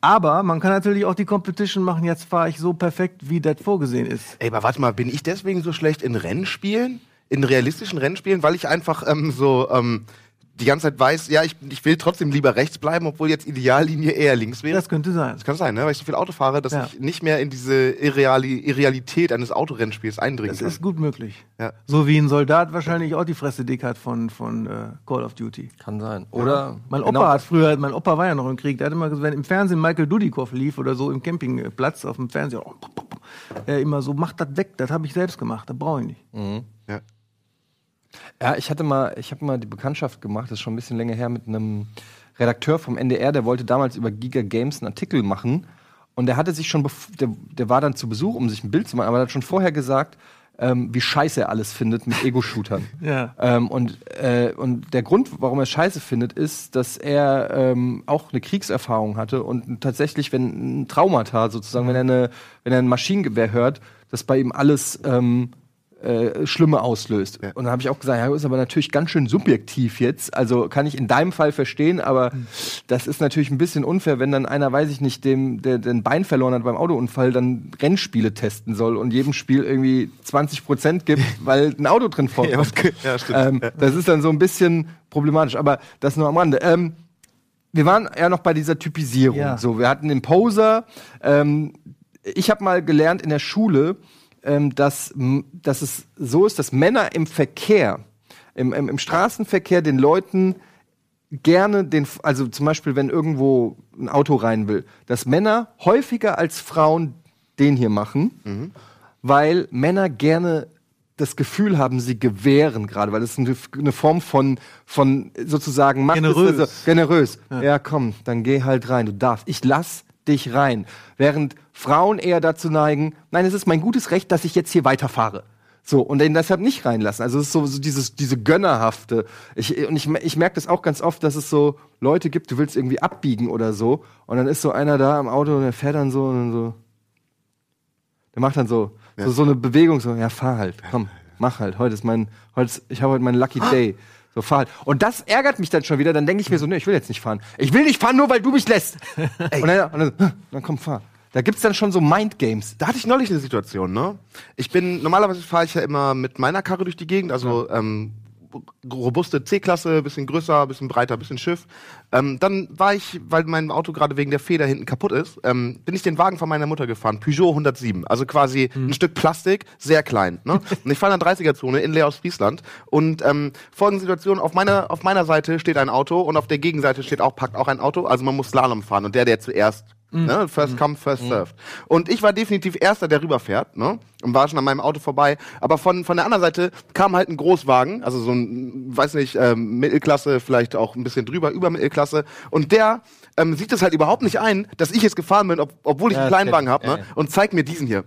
Aber man kann natürlich auch die Competition machen, jetzt fahre ich so perfekt, wie das vorgesehen ist. Ey, aber warte mal, bin ich deswegen so schlecht in Rennspielen? In realistischen Rennspielen? Weil ich einfach ähm, so, ähm, die ganze Zeit weiß, ja, ich, ich will trotzdem lieber rechts bleiben, obwohl jetzt Ideallinie eher links wäre. Das könnte sein. Das kann sein, ne? weil ich so viel Auto fahre, dass Ja. ich nicht mehr in diese Irreali Irrealität eines Autorennspiels eindringen Das kann. ist gut möglich. Ja. So wie ein Soldat wahrscheinlich auch die Fresse dick hat von, von äh, Call of Duty. Kann sein. Oder Mein genau Opa hat früher, mein Opa war ja noch im Krieg, der hat immer gesagt, wenn im Fernsehen Michael Dudikoff lief oder so im Campingplatz auf dem Fernseher, oh, er immer so, mach das weg, das habe ich selbst gemacht, das brauche ich nicht. Ja. Ja, ich hatte mal, ich habe mal die Bekanntschaft gemacht, das ist schon ein bisschen länger her, mit einem Redakteur vom NDR, der wollte damals über Giga Games einen Artikel machen. Und der hatte sich schon, der, der war dann zu Besuch, um sich ein Bild zu machen, aber er hat schon vorher gesagt, ähm, wie scheiße er alles findet mit Ego-Shootern. (laughs) Ja. Ähm, und, äh, und der Grund, warum er scheiße findet, ist, dass er ähm, auch eine Kriegserfahrung hatte und tatsächlich, wenn ein Traumata sozusagen, wenn er eine, wenn er ein Maschinengewehr hört, das bei ihm alles ähm, äh, Schlimme auslöst. Ja. Und dann habe ich auch gesagt, ja, ist aber natürlich ganz schön subjektiv jetzt. Also kann ich in deinem Fall verstehen, aber das ist natürlich ein bisschen unfair, wenn dann einer, weiß ich nicht, dem, der den Bein verloren hat beim Autounfall, dann Rennspiele testen soll und jedem Spiel irgendwie 20 Prozent gibt, (laughs) weil ein Auto drin vorkommt. Ja, ja, stimmt. Ähm, das ist dann so ein bisschen problematisch, aber das nur am Rande. Ähm, wir waren ja noch bei dieser Typisierung. Ja. So, wir hatten den Poser. Ähm, ich habe mal gelernt in der Schule, ähm, dass, dass es so ist, dass Männer im Verkehr, im, im, im Straßenverkehr den Leuten gerne den, also zum Beispiel, wenn irgendwo ein Auto rein will, dass Männer häufiger als Frauen den hier machen, weil Männer gerne das Gefühl haben, sie gewähren gerade, weil das ist eine, Form von, von sozusagen Macht. ist Generös. Also, generös. Ja. komm, dann geh halt rein, du darfst. Ich lass dich rein. Während Frauen eher dazu neigen, nein, es ist mein gutes Recht, dass ich jetzt hier weiterfahre. So, und ihn deshalb nicht reinlassen. Also es ist so, so dieses, diese Gönnerhafte. Ich, und ich, ich merke das auch ganz oft, dass es so Leute gibt, du willst irgendwie abbiegen oder so, und dann ist so einer da am Auto und der fährt dann so und dann so. Der macht dann so, so, so eine Bewegung, so, ja, fahr halt, komm, mach halt. Heute ist mein, heute ist, ich habe heute meinen Lucky Day. So, fahr halt. Und das ärgert mich dann schon wieder. Dann denke ich mir so, nee, ich will jetzt nicht fahren. Ich will nicht fahren, nur weil du mich lässt. (laughs) und dann, und dann, "Hm, dann komm, fahr. Da gibt's dann schon so Mindgames. Da hatte ich neulich eine Situation, ne? Ich bin, normalerweise fahre ich ja immer mit meiner Karre durch die Gegend, also ähm, robuste C-Klasse, bisschen größer, bisschen breiter, bisschen Schiff. Ähm, dann war ich, weil mein Auto gerade wegen der Feder hinten kaputt ist, ähm, bin ich den Wagen von meiner Mutter gefahren, Peugeot 107, also quasi ein Stück Plastik, sehr klein. Ne? (laughs) Und ich fahre in der 30er-Zone in Leer aus Friesland und ähm, folgende Situation, auf meiner, auf meiner Seite steht ein Auto und auf der Gegenseite steht auch, packt auch ein Auto, also man muss Slalom fahren und der, der zuerst Ne? First come, first served. Und ich war definitiv Erster, der rüberfährt, ne? Und war schon an meinem Auto vorbei. Aber von, von der anderen Seite kam halt ein Großwagen, also so ein, weiß nicht, ähm, Mittelklasse, vielleicht auch ein bisschen drüber, über Mittelklasse. Und der ähm, sieht es halt überhaupt nicht ein, dass ich jetzt gefahren bin, ob, obwohl ich Ja, einen Kleinwagen kenn habe, ne? Ja, ja. Und zeigt mir diesen hier.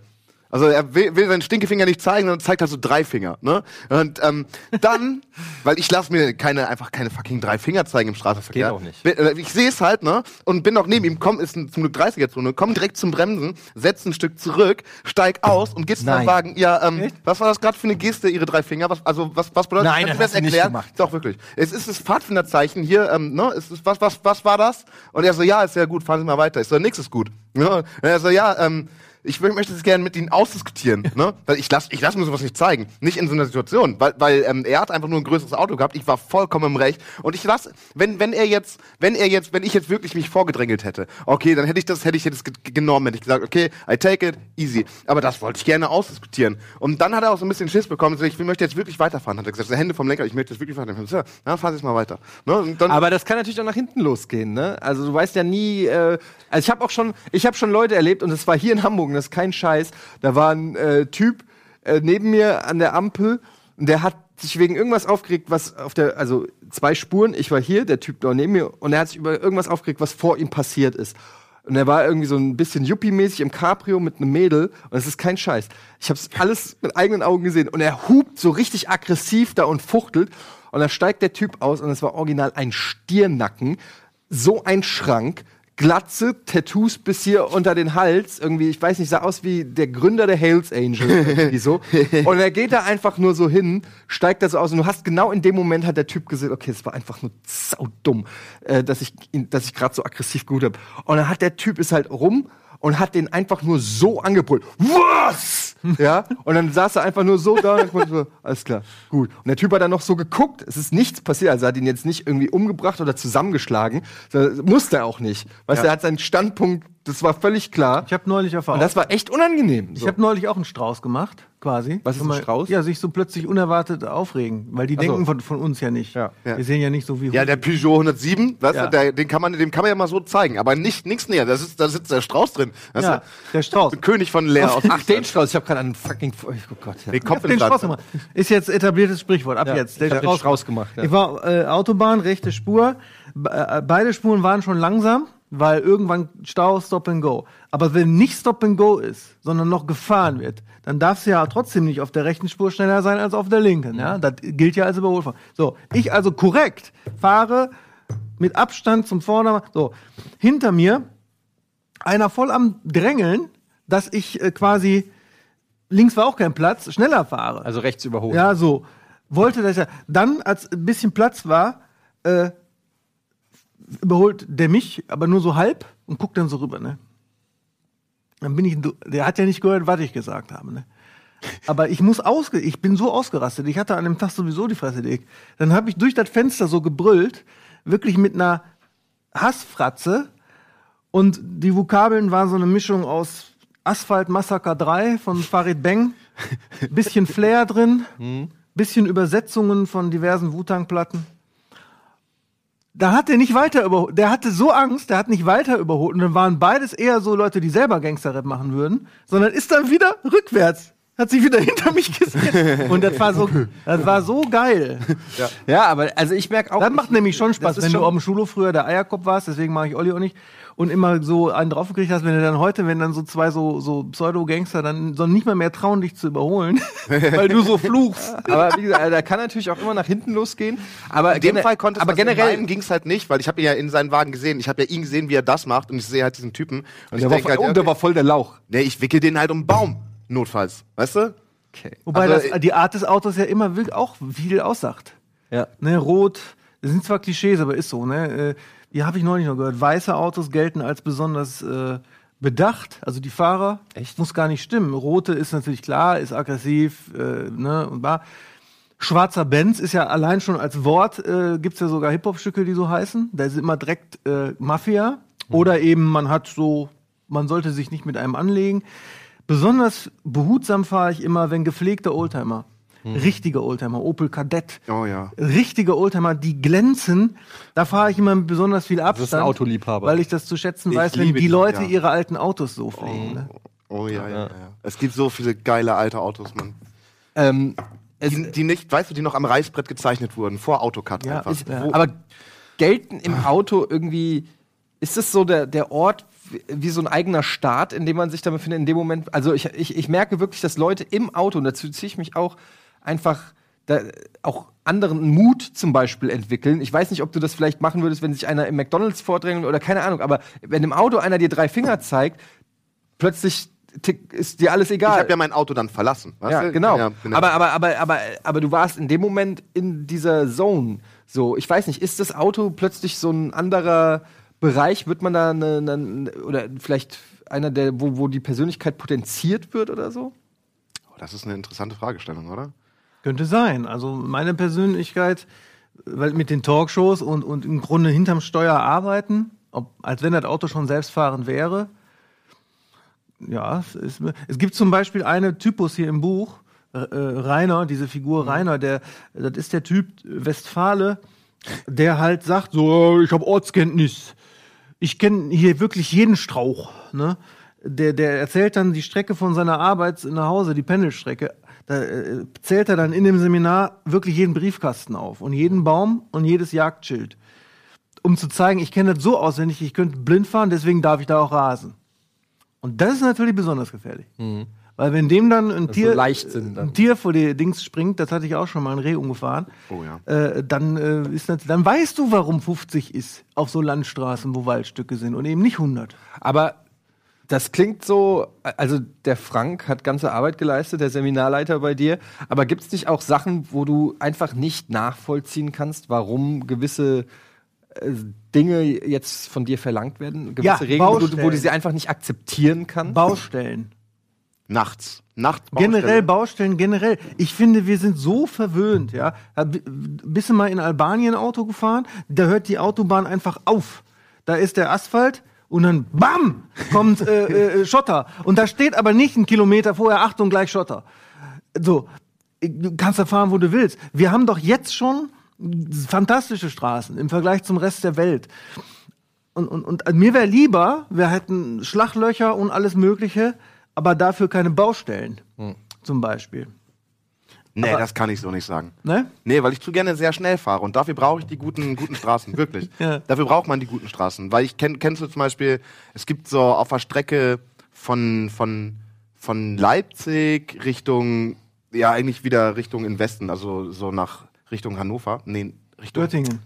Also er will, will seinen Stinkefinger nicht zeigen, sondern zeigt halt so drei Finger. Ne? Und ähm, dann, (laughs) weil ich lasse mir keine einfach keine fucking drei Finger zeigen im Straßenverkehr. Geht auch nicht. Bin- äh, Ich sehe es halt, ne? Und bin noch neben ihm, komm, ist ein, zum Glück 30er-Zone, komm direkt zum Bremsen, setz ein Stück zurück, steig aus und geht zu Nein. seinem Wagen. Ja, ähm, was war das gerade für eine Geste, ihre drei Finger? Was, also was, was bedeutet Nein, das du nicht erklären? gemacht. Doch, wirklich. Es ist das Pfadfinderzeichen hier, ähm, ne? Es ist, was, was, was war das? Und er so, ja, ist ja gut, fahren Sie mal weiter. Ich so, nix ist gut. Ja, und er so, ja, ähm, ich mö- möchte es gerne mit Ihnen ausdiskutieren, ne? Ich lass, ich lass mir sowas nicht zeigen. Nicht in so einer Situation. Weil, weil ähm, er hat einfach nur ein größeres Auto gehabt. Ich war vollkommen im Recht. Und ich lass, wenn, wenn er jetzt, wenn er jetzt, wenn ich jetzt wirklich mich vorgedrängelt hätte, okay, dann hätte ich das, hätte ich das ge- genommen, hätte ich gesagt, okay, I take it, easy. Aber das wollte ich gerne ausdiskutieren. Und dann hat er auch so ein bisschen Schiss bekommen. So, ich möchte jetzt wirklich weiterfahren. Hat er gesagt, so, Hände vom Lenker, ich möchte jetzt wirklich weiterfahren. So, ja, fahren Sie jetzt mal weiter. Ne? Aber das kann natürlich auch nach hinten losgehen, ne? Also du weißt ja nie, äh, also ich habe auch schon, ich habe schon Leute erlebt und das war hier in Hamburg, und das ist kein Scheiß. Da war ein äh, Typ äh, neben mir an der Ampel und der hat sich wegen irgendwas aufgeregt, was auf der, also zwei Spuren, ich war hier, der Typ da neben mir und er hat sich über irgendwas aufgeregt, was vor ihm passiert ist. Und er war irgendwie so ein bisschen Yuppie-mäßig im Cabrio mit einem Mädel. Und es ist kein Scheiß. Ich habe es alles mit eigenen Augen gesehen. Und er hupt so richtig aggressiv da und fuchtelt. Und dann steigt der Typ aus und es war original ein Stiernacken. So ein Schrank. Glatze, Tattoos bis hier unter den Hals. Irgendwie, ich weiß nicht, sah aus wie der Gründer der Hells Angels. So. (laughs) Und er geht da einfach nur so hin, steigt da so aus. Und du hast genau in dem Moment hat der Typ gesagt, okay, es war einfach nur saudumm, äh, dass ich, ihn- dass ich gerade so aggressiv gut habe. Und dann hat der Typ ist halt rum und hat den einfach nur so angebrüllt. Was? Ja, und dann saß er einfach nur so da und ich so, alles klar, gut. Und der Typ hat dann noch so geguckt, es ist nichts passiert, also er hat ihn jetzt nicht irgendwie umgebracht oder zusammengeschlagen, das musste er auch nicht. Weißt du, Ja. er hat seinen Standpunkt, das war völlig klar. Ich habe neulich der Und das war echt unangenehm. Ich So. habe neulich auch einen Strauß gemacht, quasi. Was ist ein Mal- Strauß? Ja, sich so plötzlich unerwartet aufregen, weil die so. denken von, von uns ja nicht. Ja. Wir sehen ja nicht so wie Ja, der Peugeot 107, weißt Ja. der, den kann man, dem kann man ja mal so zeigen, aber nicht nichts näher. Da sitzt, da sitzt der Strauß drin. Weißt ja, du? der Strauß. Der König von Leer aus. Ach, den Strauß, ich habe gerade einen fucking, oh Gott, ja. Den Ich Kopf hab in den. Strauß gemacht. Ist jetzt etabliertes Sprichwort. Ab Ja, jetzt. ich hab den Strauß gemacht. Ich war äh, Autobahn, rechte Spur. Be äh, beide Spuren waren schon langsam, weil irgendwann Stau, Stop and Go. Aber wenn nicht Stop and Go ist, sondern noch gefahren wird, dann darfst du ja trotzdem nicht auf der rechten Spur schneller sein als auf der linken. Ja, das gilt ja als Überholfahren. So, ich also korrekt fahre mit Abstand zum Vordermann. So, hinter mir einer voll am Drängeln, dass ich äh, quasi links war auch kein Platz, schneller fahre. Also rechts überholen. Ja, so. Wollte das ja. Dann, als ein bisschen Platz war, äh, überholt der mich, aber nur so halb und guckt dann so rüber, ne? Dann bin ich, der hat ja nicht gehört, was ich gesagt habe, ne? Aber ich muss ausge, ich bin so ausgerastet. Ich hatte an dem Tag sowieso die Fresse dick. Dann habe ich durch das Fenster so gebrüllt, wirklich mit einer Hassfratze. Und die Vokabeln waren so eine Mischung aus Asphalt Massaker 3 von Farid Bang, bisschen Flair drin, (laughs) bisschen Übersetzungen von diversen Wu-Tang-Platten. Da hat er nicht weiter überholt. Der hatte so Angst, der hat nicht weiter überholt. Und dann waren beides eher so Leute, die selber Gangster-Rap machen würden, sondern ist dann wieder rückwärts. Hat sich wieder (laughs) hinter mich gesetzt. Und das war so, das war so geil. Ja, aber also ich merke auch. Das macht nämlich schon Spaß, wenn du schon- auf dem Schulhof früher der Eierkopf warst, deswegen mache ich Olli auch nicht, und immer so einen draufgekriegt hast, wenn du dann heute, wenn dann so zwei so, so Pseudo-Gangster dann so nicht mal mehr trauen, dich zu überholen, (laughs) weil du so fluchst. (laughs) aber wie gesagt, da kann natürlich auch immer nach hinten losgehen. Aber In dem Fall konnte es aber generell meinem ging's halt nicht, weil ich habe ihn ja in seinen Wagen gesehen. Ich habe ja ihn gesehen, wie er das macht und ich sehe halt diesen Typen. Und, Und ich der, war, denke halt, oh, der war voll der Lauch. nee, ich wickel den halt um den Baum, notfalls. Weißt du? Okay. Wobei Also, das, die Art des Autos ja immer wirklich auch viel aussagt. Ja. Ne, rot, das sind zwar Klischees, aber ist so, ne? Äh, Die habe ich neulich noch gehört. Weiße Autos gelten als besonders äh, bedacht, also die Fahrer. Echt? Muss gar nicht stimmen. Rote ist natürlich klar, ist aggressiv, äh, ne, und war. Schwarzer Benz ist ja allein schon als Wort, äh, gibt es ja sogar Hip-Hop-Stücke, die so heißen. Da ist immer direkt äh, Mafia. Oder eben man hat so, man sollte sich nicht mit einem anlegen. Besonders behutsam fahre ich immer, wenn gepflegte Oldtimer, richtige Oldtimer, Opel Kadett, Oh ja. richtige Oldtimer, die glänzen, da fahre ich immer mit besonders viel Abstand. ist ein Autoliebhaber. Weil ich das zu schätzen Ich weiß, wenn die die, Leute ja. ihre alten Autos so pflegen. Ne? Oh ja, ja, ja. Es gibt so viele geile alte Autos, Mann. Ähm, Die, die nicht, weißt du, die noch am Reißbrett gezeichnet wurden, vor Autocut Ja, einfach. ist- ja. Aber gelten im Auto irgendwie, ist es so der, der Ort wie, so ein eigener Staat, in dem man sich da befindet, in dem Moment? Also ich, ich, ich merke wirklich, dass Leute im Auto, und dazu ziehe ich mich auch, einfach auch anderen Mut zum Beispiel entwickeln. Ich weiß nicht, ob du das vielleicht machen würdest, wenn sich einer im McDonalds vordrängelt oder keine Ahnung, aber wenn im Auto einer dir drei Finger zeigt, plötzlich ist dir alles ich egal. habe ja mein Auto dann verlassen. Weißt Ja, du? genau. Ja, bin- aber, aber, aber, aber, aber du warst in dem Moment in dieser Zone. So, ich weiß nicht, ist das Auto plötzlich so ein anderer Bereich? Wird man da eine, eine, oder vielleicht einer, der, wo, wo die Persönlichkeit potenziert wird oder so? Oh, das ist eine interessante Fragestellung, oder? Könnte sein. Also meine Persönlichkeit, weil mit den Talkshows und, und im Grunde hinterm Steuer arbeiten, ob, als wenn das Auto schon selbstfahrend wäre. Ja, es, ist, es gibt zum Beispiel eine Typus hier im Buch, äh, Rainer, diese Figur Rainer, der, das ist der Typ Westfale, der halt sagt, so, ich habe Ortskenntnis. Ich kenne hier wirklich jeden Strauch. Ne? Der, der erzählt dann die Strecke von seiner Arbeit nach Hause, die Pendelstrecke. Da äh, zählt er dann in dem Seminar wirklich jeden Briefkasten auf und jeden Baum und jedes Jagdschild. Um zu zeigen, ich kenne das so auswendig, ich könnte blind fahren, deswegen darf ich da auch rasen. Und das ist natürlich besonders gefährlich. Weil wenn dem dann ein Mhm. ist Tier, so Leichtsinn dann. ein Tier vor die Dings springt, das hatte ich auch schon mal ein Reh umgefahren, Oh ja. äh, dann, äh, ist das, dann weißt du, warum 50 ist auf so Landstraßen, wo Waldstücke sind und eben nicht 100. Aber das klingt so, also der Frank hat ganze Arbeit geleistet, der Seminarleiter bei dir. Aber gibt es nicht auch Sachen, wo du einfach nicht nachvollziehen kannst, warum gewisse äh, Dinge jetzt von dir verlangt werden? Gewisse Ja, Regeln, wo du, wo du sie einfach nicht akzeptieren kannst? Baustellen. Nachts. Nachts Generell Baustellen, generell. Ich finde, wir sind so verwöhnt, ja. Bist du mal in Albanien Auto gefahren? Da hört die Autobahn einfach auf. Da ist der Asphalt und dann BAM! kommt äh, (laughs) äh, Schotter. Und da steht aber nicht ein Kilometer vorher, Achtung, gleich Schotter. So, du kannst da fahren, wo du willst. Wir haben doch jetzt schon fantastische Straßen im Vergleich zum Rest der Welt. Und, und, und mir wäre lieber, wir hätten Schlaglöcher und alles Mögliche, aber dafür keine Baustellen, hm. zum Beispiel. Nee, aber, das kann ich so nicht sagen. Ne? Nee, weil ich zu gerne sehr schnell fahre und dafür brauche ich die guten, guten Straßen, (laughs) wirklich. ja. Dafür braucht man die guten Straßen. Weil ich kenn, kennst du zum Beispiel, es gibt so auf der Strecke von, von, von Leipzig Richtung, ja, eigentlich wieder Richtung in Westen, also so nach Richtung Hannover. Nee, Richtung. Göttingen.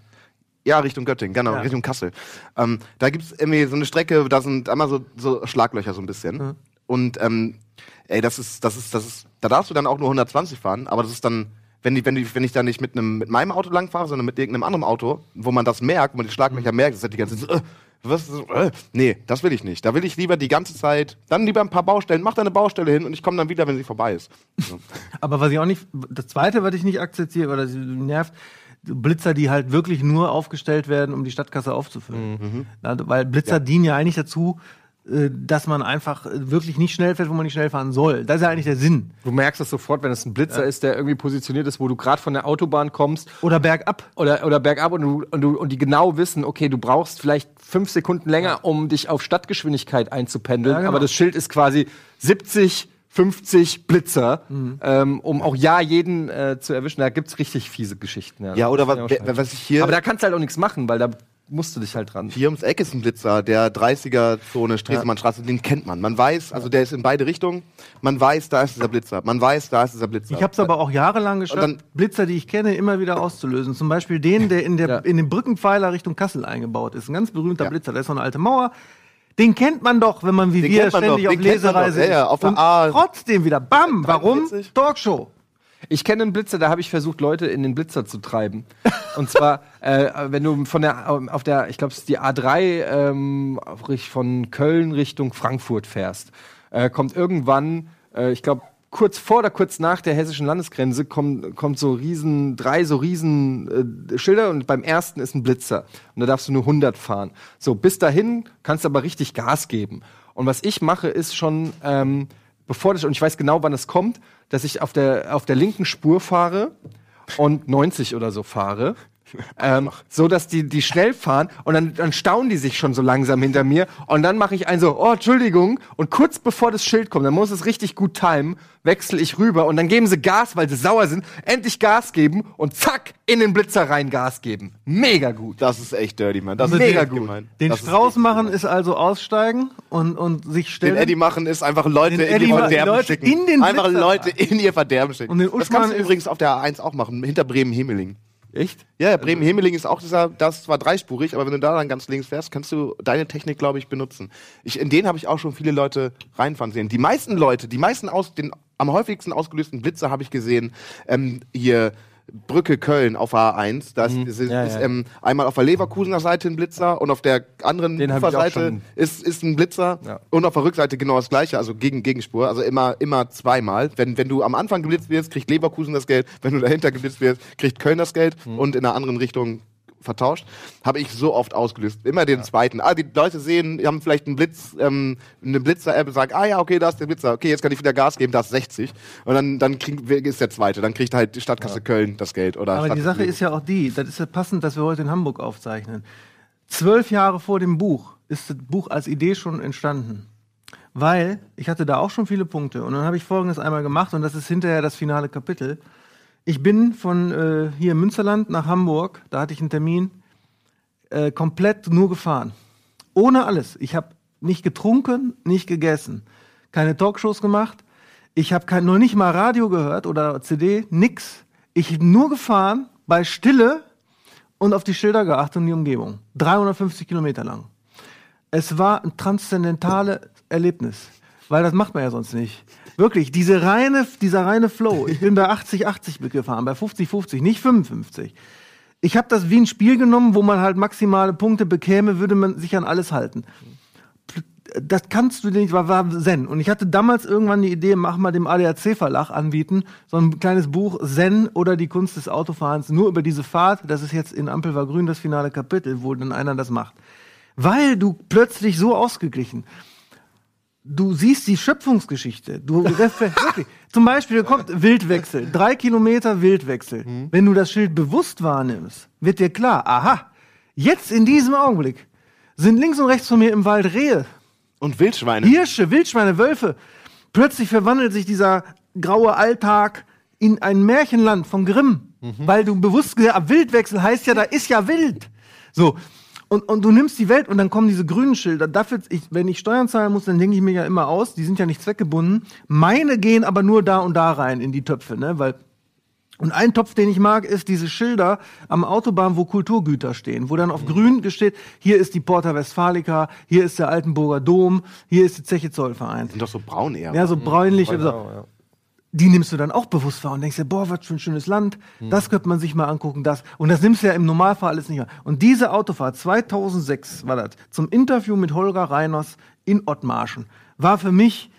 Ja, Richtung Göttingen, genau, ja. Richtung Kassel. Ähm, da gibt es irgendwie so eine Strecke, da sind einmal so, so Schlaglöcher so ein bisschen. Mhm. Und ähm, ey, das ist, das ist, das ist, da darfst du dann auch nur 120 fahren, aber das ist dann, wenn, die, wenn, die, wenn ich da nicht mit, einem, mit meinem Auto langfahre, sondern mit irgendeinem anderen Auto, wo man das merkt, wo man die Schlaglöcher mhm. merkt, ist halt die ganze Zeit so, äh, was, äh, nee, das will ich nicht. Da will ich lieber die ganze Zeit, dann lieber ein paar Baustellen, mach da eine Baustelle hin und ich komme dann wieder, wenn sie vorbei ist. So. (laughs) Aber was ich auch nicht, das zweite, was ich nicht akzeptiere oder nervt, Blitzer, die halt wirklich nur aufgestellt werden, um die Stadtkasse aufzufüllen. Mhm. weil Blitzer ja. dienen ja eigentlich dazu, dass man einfach wirklich nicht schnell fährt, wo man nicht schnell fahren soll. Das ist ja eigentlich der Sinn. Du merkst das sofort, wenn es ein Blitzer ja. ist, der irgendwie positioniert ist, wo du gerade von der Autobahn kommst. Oder bergab. Oder, oder bergab und, du, und, du, und die genau wissen, okay, du brauchst vielleicht fünf Sekunden länger, ja. um dich auf Stadtgeschwindigkeit einzupendeln. Ja, genau. Aber das Schild ist quasi 70, 50 Blitzer, mhm. ähm, um auch ja jeden äh, zu erwischen. Da gibt's richtig fiese Geschichten. Ja, ja oder was, was ich hier. Aber da kannst du halt auch nichts machen, weil da musst du dich halt dran. Hier ums Eck ist ein Blitzer, der 30er-Zone, Stresemannstraße, ja. den kennt man. Man weiß, also der ist in beide Richtungen. Man weiß, da ist dieser Blitzer. Man weiß, da ist dieser Blitzer. Ich habe es aber auch jahrelang geschafft, dann, Blitzer, die ich kenne, immer wieder auszulösen. Zum Beispiel den, der in, der, ja. in den Brückenpfeiler Richtung Kassel eingebaut ist. Ein ganz berühmter ja. Blitzer. Da ist so eine alte Mauer. Den kennt man doch, wenn man wie den wir ständig doch. auf Lesereise ist. Ja, auf der A. Trotzdem wieder. Bam! Warum? Talkshow. Ich kenne einen Blitzer, da habe ich versucht, Leute in den Blitzer zu treiben. Und zwar, (laughs) äh, wenn du von der, auf der, ich glaube, es ist die A3 ähm, von Köln Richtung Frankfurt fährst, äh, kommt irgendwann, äh, ich glaube, kurz vor oder kurz nach der hessischen Landesgrenze kommt, kommt so riesen, drei so riesen äh, Schilder und beim ersten ist ein Blitzer. Und da darfst du nur 100 fahren. So, bis dahin kannst du aber richtig Gas geben. Und was ich mache, ist schon, ähm, bevor das, und ich weiß genau, wann es kommt, dass ich auf der, auf der linken Spur fahre und 90 oder so fahre. (laughs) Ähm, so dass die, die schnell fahren und dann, dann staunen die sich schon so langsam hinter mir und dann mache ich ein so, oh, Entschuldigung und kurz bevor das Schild kommt, dann muss es richtig gut timen, wechsle ich rüber und dann geben sie Gas, weil sie sauer sind, endlich Gas geben und zack, in den Blitzer rein Gas geben. Mega gut. Das ist echt dirty, man. Das ist mega gut. Gemein. Den das Strauß ist machen ist also aussteigen und, und sich stellen. Den Eddie machen ist einfach Leute in ihr Verderben Leute schicken. In den einfach Leute in ihr Verderben schicken. Und den das kannst du übrigens auf der A1 auch machen, hinter Bremen-Hemeling. Echt? Ja, ja Bremen-Hemeling ist auch dieser, das zwar dreispurig, aber wenn du da dann ganz links fährst, kannst du deine Technik, glaube ich, benutzen. Ich, in den habe ich auch schon viele Leute reinfahren sehen. Die meisten Leute, die meisten aus, den am häufigsten ausgelösten Blitzer habe ich gesehen, ähm, hier Brücke Köln auf A1. Da mhm. ist, ja, ist ja. Ähm, einmal auf der Leverkusener Seite ein Blitzer und auf der anderen Uferseite ist, ist ein Blitzer ja. und auf der Rückseite genau das gleiche, also gegen Gegenspur, also immer, immer zweimal. Wenn, wenn du am Anfang geblitzt wirst, kriegt Leverkusen das Geld, wenn du dahinter geblitzt wirst, kriegt Köln das Geld mhm. und in einer anderen Richtung vertauscht, habe ich so oft ausgelöst. Immer den ja. zweiten. Ah, die Leute sehen, haben vielleicht einen Blitz, ähm, eine Blitzer-App und sagen, ah ja, okay, da ist der Blitzer. Okay, jetzt kann ich wieder Gas geben, da ist 60. Und dann, dann krieg, ist der zweite. Dann kriegt halt die Stadtkasse ja. Köln das Geld. Oder Aber Stadt die Sache ist ja auch die, das ist ja passend, dass wir heute in Hamburg aufzeichnen. Zwölf Jahre vor dem Buch ist das Buch als Idee schon entstanden. Weil ich hatte da auch schon viele Punkte. Und dann habe ich folgendes einmal gemacht und das ist hinterher das finale Kapitel. Ich bin von äh, hier im Münsterland nach Hamburg, da hatte ich einen Termin, äh, komplett nur gefahren. Ohne alles. Ich habe nicht getrunken, nicht gegessen, keine Talkshows gemacht. Ich habe noch nicht mal Radio gehört oder CD, nix. Ich bin nur gefahren bei Stille und auf die Schilder geachtet und die Umgebung. 350 Kilometer lang. Es war ein transzendentales Erlebnis, weil das macht man ja sonst nicht. Wirklich, diese reine, dieser reine Flow. Ich bin bei (laughs) 80-80 gefahren, bei 50-50, nicht 55. Ich habe das wie ein Spiel genommen, wo man halt maximale Punkte bekäme, würde man sich an alles halten. das kannst du nicht, war, war Zen. Und ich hatte damals irgendwann die Idee, mach mal dem ADAC-Verlag anbieten, so ein kleines Buch Zen oder die Kunst des Autofahrens, nur über diese Fahrt. Das ist jetzt in Ampel war grün das finale Kapitel, wo dann einer das macht. Weil du plötzlich so ausgeglichen, du siehst die Schöpfungsgeschichte. Du (laughs) wirklich. Zum Beispiel kommt Wildwechsel, drei Kilometer Wildwechsel. Mhm. Wenn du das Schild bewusst wahrnimmst, wird dir klar, aha, jetzt in diesem Augenblick sind links und rechts von mir im Wald Rehe, Und Wildschweine. Hirsche, Wildschweine, Wölfe. Plötzlich verwandelt sich dieser graue Alltag in ein Märchenland von Grimm, weil du bewusst gesagt Wildwechsel heißt ja, da ist ja wild. So. Und, und du nimmst die Welt und dann kommen diese grünen Schilder. Dafür, ich, wenn ich Steuern zahlen muss, dann denke ich mir ja immer aus, die sind ja nicht zweckgebunden. Meine gehen aber nur da und da rein in die Töpfe, ne? Weil und ein Topf, den ich mag, ist diese Schilder am Autobahn, wo Kulturgüter stehen, wo dann auf grün steht, hier ist die Porta Westfalica, hier ist der Altenburger Dom, hier ist die Zeche Zollverein. sind doch so braun eher. Ja, so bräunlich. Genau, so. ja. Die nimmst du dann auch bewusst wahr und denkst dir, boah, was für ein schönes Land, das könnte man sich mal angucken, das. Und das nimmst du ja im Normalfall alles nicht mehr. Und diese Autofahrt, 2006 war das, zum Interview mit Holger Reiners in Ottmarschen, war für mich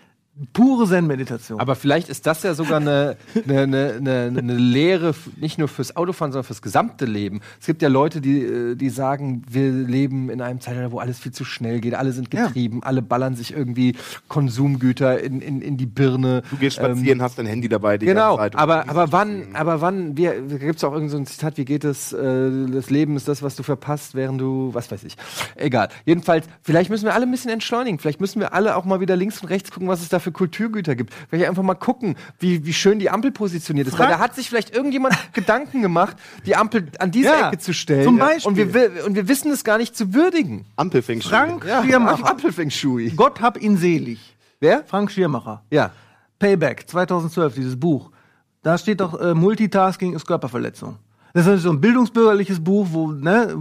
pure Zen-Meditation. Aber vielleicht ist das ja sogar eine, eine, eine, eine, eine Lehre, nicht nur fürs Autofahren, sondern fürs gesamte Leben. Es gibt ja Leute, die, äh, die sagen, wir leben in einem Zeitalter, wo alles viel zu schnell geht, alle sind Ja. getrieben, alle ballern sich irgendwie Konsumgüter in, in, in die Birne. Du gehst spazieren, hast dein Handy dabei. Die Ähm, Genau, ganze Zeit. aber, aber wann, aber wann, wir, da gibt es auch irgend so ein Zitat, wie geht es, äh, das Leben ist das, was du verpasst, während du, was weiß ich. Egal. Jedenfalls, vielleicht müssen wir alle ein bisschen entschleunigen, vielleicht müssen wir alle auch mal wieder links und rechts gucken, was es da für Kulturgüter gibt. Vielleicht einfach mal gucken, wie, wie schön die Ampel positioniert ist. Weil Frag- da hat sich vielleicht irgendjemand (laughs) Gedanken gemacht, die Ampel an diese Ja, Ecke zu stellen. zum Beispiel. Und wir, wi- und wir wissen es gar nicht zu würdigen. Ampelfing Frank Ja, Schirmacher, (laughs) Ampel Feng Shui. Gott hab ihn selig. Wer? Frank Schirmacher. Ja. Payback 2012, dieses Buch. Da steht doch, äh, Multitasking ist Körperverletzung. Das ist so ein bildungsbürgerliches Buch, wo, ne,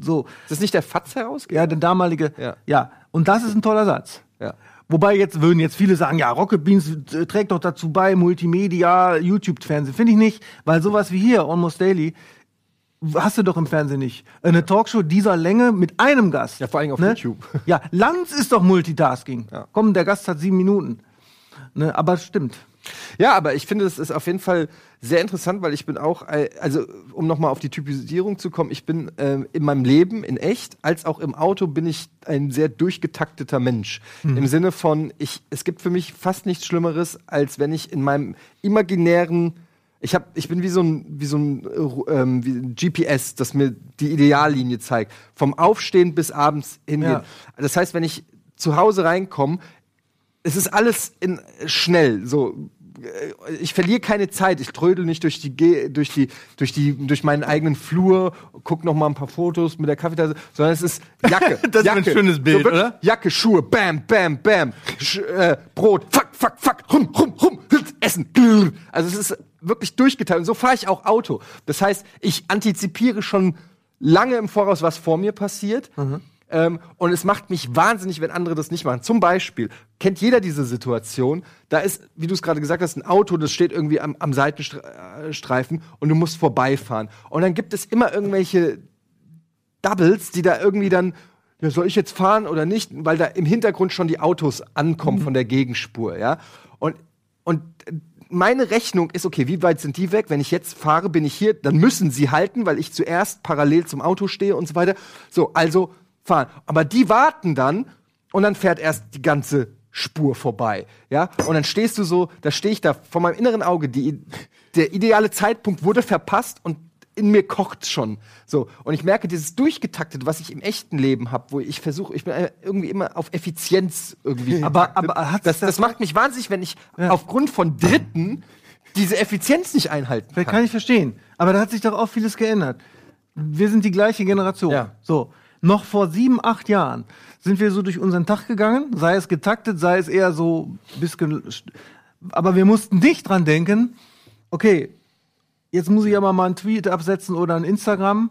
so, Ist das nicht der Fatz herausgeber? ja, der damalige, Ja. ja. Und das ist ein toller Satz. Ja. Wobei jetzt würden jetzt viele sagen, ja, Rocket Beans äh, trägt doch dazu bei, Multimedia, YouTube-Fernsehen. Finde ich nicht, weil sowas wie hier, Almost Daily, hast du doch im Fernsehen nicht. Eine Talkshow dieser Länge mit einem Gast. Ja, vor allem auf ne? YouTube. (laughs) Ja, Lanz ist doch Multitasking. Ja. Komm, der Gast hat sieben Minuten. Ne, aber es stimmt. Ja, aber ich finde, es ist auf jeden Fall sehr interessant, weil ich bin auch, äh, also um nochmal auf die Typisierung zu kommen, ich bin ähm, in meinem Leben in echt, als auch im Auto bin ich ein sehr durchgetakteter Mensch. Im Sinne von, ich, es gibt für mich fast nichts Schlimmeres, als wenn ich in meinem imaginären ich, hab, ich bin wie so ein, wie so ein, äh, ähm, wie ein GPS, das mir die Ideallinie zeigt. Vom Aufstehen bis abends hingehen. Ja. Das heißt, wenn ich zu Hause reinkomme, es ist alles in, schnell. So, äh, ich verliere keine Zeit. Ich trödel nicht durch die, Ge durch die, durch die, durch meinen eigenen Flur, guck noch mal ein paar Fotos mit der Kaffeetasse, sondern es ist (laughs) Jacke. Das ist ein Jacke. schönes Bild, wirklich, oder? Jacke, Schuhe, bam, bam, bam, Sch äh, Brot, fuck, fuck, fuck, rum, rum, rum, Essen. grrr. Also es ist wirklich durchgeteilt. Und so fahre ich auch Auto. Das heißt, ich antizipiere schon lange im Voraus, was vor mir passiert. Ähm, und es macht mich wahnsinnig, wenn andere das nicht machen. Zum Beispiel, kennt jeder diese Situation, da ist, wie du es gerade gesagt hast, ein Auto, das steht irgendwie am, am Seitenstreifen und du musst vorbeifahren. Und dann gibt es immer irgendwelche Doubles, die da irgendwie dann, ja, soll ich jetzt fahren oder nicht? Weil da im Hintergrund schon die Autos ankommen von der Gegenspur, ja. Und, und meine Rechnung ist, okay, wie weit sind die weg? Wenn ich jetzt fahre, bin ich hier, dann müssen sie halten, weil ich zuerst parallel zum Auto stehe und so weiter. So, also fahren. Aber die warten dann und dann fährt erst die ganze Spur vorbei, ja? Und dann stehst du so, da stehe ich da vor meinem inneren Auge, die, der ideale Zeitpunkt wurde verpasst und in mir kocht's schon. So. Und ich merke dieses Durchgetaktete, was ich im echten Leben habe, wo ich versuche, ich bin irgendwie immer auf Effizienz irgendwie. (laughs) Aber- aber das, das- macht mich wahnsinnig, wenn ich Ja. aufgrund von Dritten diese Effizienz nicht einhalten kann. kann ich verstehen. Aber da hat sich doch auch vieles geändert. Wir sind die gleiche Generation. Ja. So. Noch vor sieben, acht Jahren sind wir so durch unseren Tag gegangen, sei es getaktet, sei es eher so ein bisschen. Aber wir mussten nicht dran denken, okay, jetzt muss ich aber mal einen Tweet absetzen oder ein Instagram,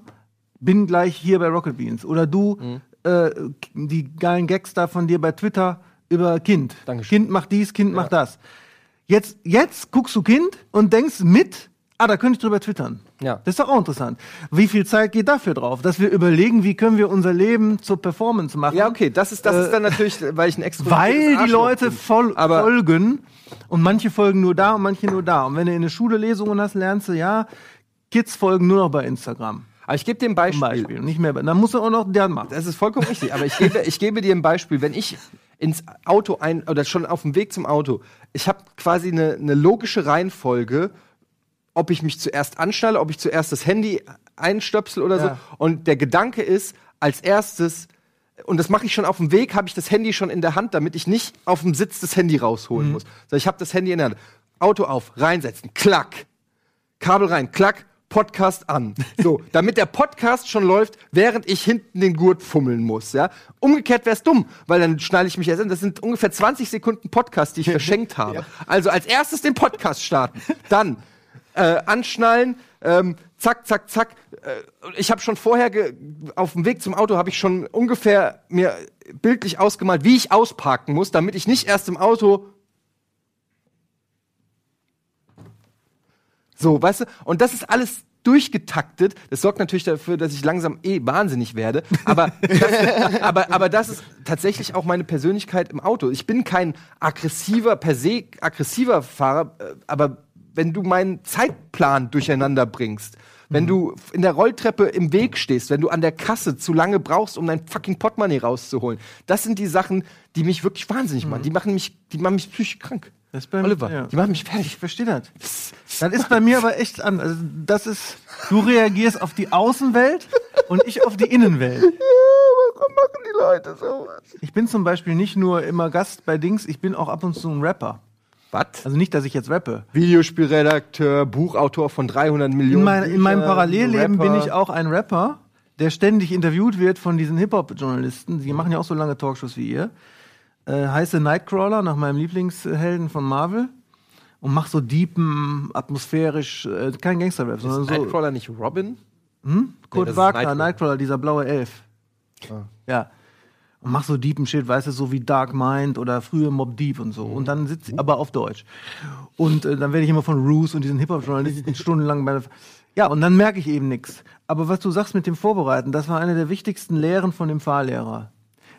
bin gleich hier bei Rocket Beans. Oder du, Mhm. äh, die geilen Gags da von dir bei Twitter über Kind. Dankeschön. Kind macht dies, Kind macht das. Jetzt, jetzt guckst du Kind und denkst mit, ah, da könnte ich drüber twittern. Ja. Das ist doch auch interessant. Wie viel Zeit geht dafür drauf? Dass wir überlegen, wie können wir unser Leben zur Performance machen. Ja, okay, das ist, das ist dann natürlich, weil ich ein (laughs) extra Weil die Leute voll, folgen und manche folgen nur da und manche nur da. Und wenn du in der Schule Lesungen hast, lernst du, ja, Kids folgen nur noch bei Instagram. Aber ich gebe dir ein Beispiel. Beispiel. Nicht mehr. Dann musst du auch noch deren machen. Das ist vollkommen richtig. Aber ich gebe, (laughs) ich gebe dir ein Beispiel. Wenn ich ins Auto ein oder schon auf dem Weg zum Auto, ich habe quasi eine, eine logische Reihenfolge, ob ich mich zuerst anschnalle, ob ich zuerst das Handy einstöpsel oder so. Ja. Und der Gedanke ist, als erstes, und das mache ich schon auf dem Weg, habe ich das Handy schon in der Hand, damit ich nicht auf dem Sitz das Handy rausholen muss. So, ich habe das Handy in der Hand. Auto auf, reinsetzen, klack. Kabel rein, klack, Podcast an. So, (laughs) damit der Podcast schon läuft, während ich hinten den Gurt fummeln muss. Ja? Umgekehrt wäre es dumm, weil dann schneide ich mich erst in. Das sind ungefähr 20 Sekunden Podcast, die ich (laughs) verschenkt habe. Also als erstes den Podcast starten, dann äh, anschnallen, ähm, zack, zack, zack. Äh, ich habe schon vorher auf dem Weg zum Auto habe ich schon ungefähr mir bildlich ausgemalt, wie ich ausparken muss, damit ich nicht erst im Auto So, weißt du? Und das ist alles durchgetaktet. Das sorgt natürlich dafür, dass ich langsam eh wahnsinnig werde. Aber (laughs) das, aber, aber das ist tatsächlich auch meine Persönlichkeit im Auto. Ich bin kein aggressiver, per se aggressiver Fahrer, äh, aber wenn du meinen Zeitplan durcheinander bringst, wenn du in der Rolltreppe im Weg stehst, wenn du an der Kasse zu lange brauchst, um dein fucking Portemonnaie rauszuholen, das sind die Sachen, die mich wirklich wahnsinnig machen. Die machen mich, die machen mich psychisch krank. Das ist bei mir- Oliver, ja. die machen mich fertig. Ich verstehe das. Das ist bei mir aber echt an. Also das ist, du reagierst auf die Außenwelt und ich auf die Innenwelt. (laughs) warum machen die Leute sowas? Ich bin zum Beispiel nicht nur immer Gast bei Dings, ich bin auch ab und zu ein Rapper. Was? Also nicht, dass ich jetzt rappe. Videospielredakteur, Buchautor von 300 Millionen. In, mein, in meinem Parallelleben Rapper. bin ich auch ein Rapper, der ständig interviewt wird von diesen Hip-Hop-Journalisten. Die machen ja auch so lange Talkshows wie ihr. Äh, heiße Nightcrawler, nach meinem Lieblingshelden von Marvel. Und mach so deepen, atmosphärisch, äh, kein Gangster-Rap, Ist sondern so. Nightcrawler nicht Robin? Kurt das ist Wagner, Nightcrawler. Nightcrawler. dieser blaue Elf. Ja. Und mach so deepen Shit, weißt du, so wie Dark Mind oder frühe Mob Deep und so. Und dann sitzt aber auf Deutsch. Und äh, dann werde ich immer von Roos und diesen Hip-Hop-Journalisten (laughs) stundenlang bei der. Ja, und dann merke ich eben nichts. Aber was du sagst mit dem Vorbereiten, das war eine der wichtigsten Lehren von dem Fahrlehrer.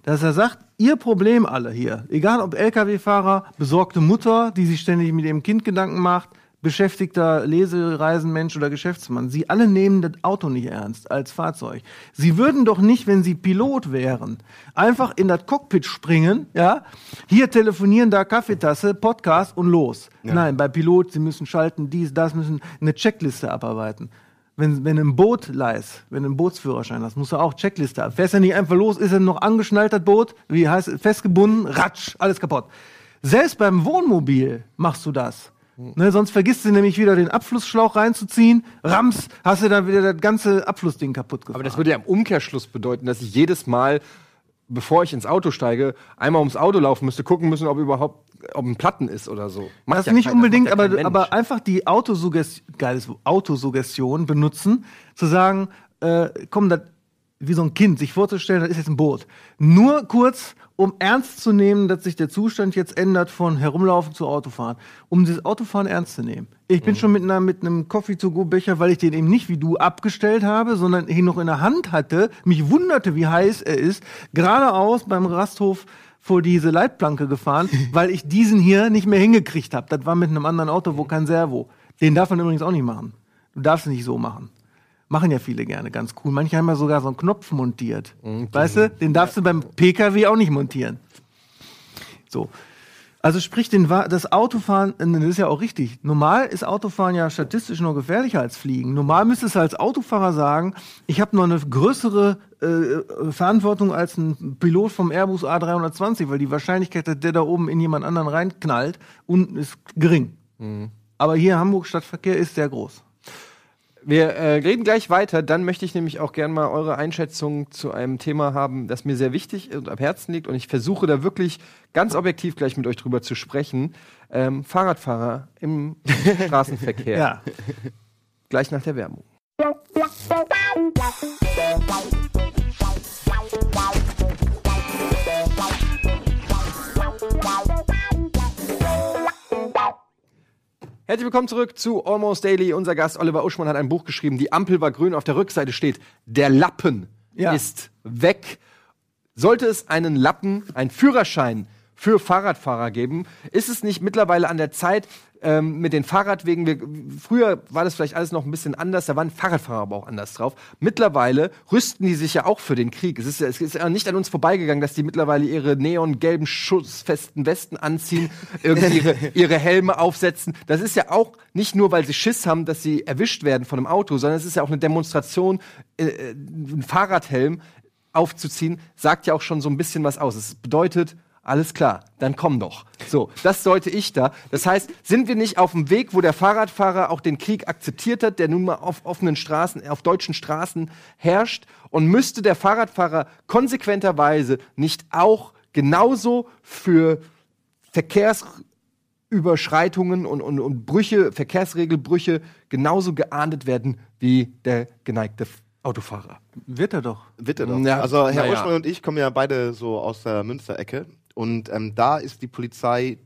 Dass er sagt, ihr Problem alle hier, egal ob Lkw-Fahrer, besorgte Mutter, die sich ständig mit ihrem Kind Gedanken macht, beschäftigter Lesereisenmensch oder Geschäftsmann, sie alle nehmen das Auto nicht ernst als Fahrzeug. Sie würden doch nicht, wenn sie Pilot wären, einfach in das Cockpit springen, ja, hier telefonieren, da Kaffeetasse, Podcast und los. Nein, bei Pilot, sie müssen schalten, dies, das, müssen eine Checkliste abarbeiten. Wenn, wenn ein Boot leihst, wenn einen Bootsführerschein hast, musst du auch Checkliste ab. Fährst ja nicht einfach los, ist er noch angeschnallt, das Boot, wie heißt es, festgebunden, ratsch, alles kaputt. Selbst beim Wohnmobil machst du das. Ne, sonst vergisst du nämlich wieder den Abflussschlauch reinzuziehen, rams, hast du dann wieder das ganze Abflussding kaputt gefahren. Aber das würde ja im Umkehrschluss bedeuten, dass ich jedes Mal, bevor ich ins Auto steige, einmal ums Auto laufen müsste, gucken müssen, ob überhaupt ob ein Platten ist oder so. Macht Das ja nicht kein- unbedingt, macht ja aber, aber einfach die Autosuggestion, geiles Autosuggestion benutzen, zu sagen, äh, komm, das, wie so ein Kind, sich vorzustellen, das ist jetzt ein Boot. Nur kurz, um ernst zu nehmen, dass sich der Zustand jetzt ändert von herumlaufen zu Autofahren. Um dieses Autofahren ernst zu nehmen. Ich bin schon mit, einer, mit einem Coffee-to-go-Becher, weil ich den eben nicht wie du abgestellt habe, sondern ihn noch in der Hand hatte, mich wunderte, wie heiß er ist, geradeaus beim Rasthof vor diese Leitplanke gefahren, (laughs) weil ich diesen hier nicht mehr hingekriegt habe. Das war mit einem anderen Auto, wo kein Servo. Den darf man übrigens auch nicht machen. Du darfst nicht so machen. Machen ja viele gerne, ganz cool. Manche haben ja sogar so einen Knopf montiert. Weißt du, den darfst du beim PKW auch nicht montieren. So. Also sprich, den, das Autofahren, äh, das ist ja auch richtig. Normal ist Autofahren ja statistisch noch gefährlicher als Fliegen. Normal müsstest du als Autofahrer sagen, ich habe noch eine größere äh, Verantwortung als ein Pilot vom Airbus A320, weil die Wahrscheinlichkeit, dass der da oben in jemand anderen reinknallt, unten ist gering. Aber hier Hamburg Stadtverkehr ist sehr groß. Wir äh, reden gleich weiter. Dann möchte ich nämlich auch gerne mal eure Einschätzung zu einem Thema haben, das mir sehr wichtig und am Herzen liegt. Und ich versuche da wirklich ganz objektiv gleich mit euch drüber zu sprechen. Ähm, Fahrradfahrer im (laughs) Straßenverkehr. Ja. Gleich nach der Werbung. Herzlich willkommen zurück zu Almost Daily. Unser Gast Oliver Uschmann hat ein Buch geschrieben. Die Ampel war grün. Auf der Rückseite steht: Der Lappen Ja. ist weg. Sollte es einen Lappen, einen Führerschein für Fahrradfahrer geben, ist es nicht mittlerweile an der Zeit ähm, mit den Fahrradwegen? Wir, früher war das vielleicht alles noch ein bisschen anders, da waren Fahrradfahrer aber auch anders drauf. Mittlerweile rüsten die sich ja auch für den Krieg. Es ist, ja- es ist ja nicht an uns vorbeigegangen, dass die mittlerweile ihre neongelben schussfesten Westen anziehen, irgendwie ihre, (laughs) ihre Helme aufsetzen. Das ist ja auch nicht nur, weil sie Schiss haben, dass sie erwischt werden von einem Auto, sondern es ist ja auch eine Demonstration, äh, äh, ein Fahrradhelm aufzuziehen, sagt ja auch schon so ein bisschen was aus. Es bedeutet, alles klar, dann komm doch. So, das deute ich da. Das heißt, sind wir nicht auf dem Weg, wo der Fahrradfahrer auch den Krieg akzeptiert hat, der nun mal auf offenen Straßen, auf deutschen Straßen herrscht? Und müsste der Fahrradfahrer konsequenterweise nicht auch genauso für Verkehrsüberschreitungen und, und, und Brüche, Verkehrsregelbrüche genauso geahndet werden wie der geneigte Autofahrer? Wird er doch. Bitte doch. Ja, also Herr na ja. Uschmann und ich kommen ja beide so aus der Münsterecke und ähm, da ist die Polizei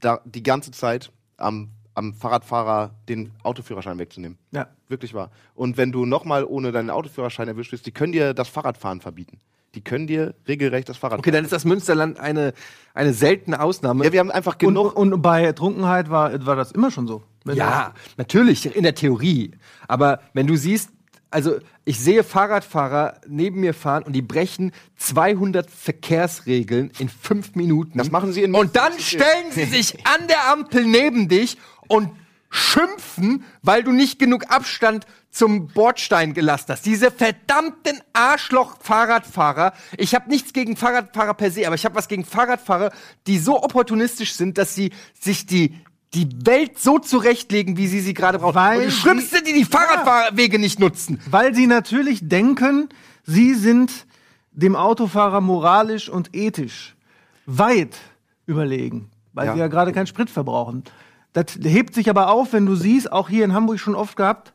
da die ganze Zeit am, am Fahrradfahrer den Autoführerschein wegzunehmen. Ja. Wirklich wahr. Und wenn du nochmal ohne deinen Autoführerschein erwischt wirst, die können dir das Fahrradfahren verbieten. Die können dir regelrecht das Fahrrad Okay, dann ist das Münsterland eine, eine seltene Ausnahme. Ja, wir haben einfach Und, genug. und bei Trunkenheit war, war das immer schon so. Wenn Ja, natürlich, in der Theorie. Aber wenn du siehst, also ich sehe Fahrradfahrer neben mir fahren und die brechen 200 Verkehrsregeln in fünf Minuten. Das machen sie in Und dann stellen sie sich an der Ampel neben dich und schimpfen, weil du nicht genug Abstand zum Bordstein gelassen hast. Diese verdammten Arschloch-Fahrradfahrer. Ich habe nichts gegen Fahrradfahrer per se, aber ich habe was gegen Fahrradfahrer, die so opportunistisch sind, dass sie sich die die Welt so zurechtlegen, wie sie sie gerade brauchen. Weil und die Schlimmsten, die die Fahrradwege nicht nutzen. Weil sie natürlich denken, sie sind dem Autofahrer moralisch und ethisch weit überlegen, weil Ja. sie ja gerade keinen Sprit verbrauchen. Das hebt sich aber auf, wenn du siehst, auch hier in Hamburg schon oft gehabt,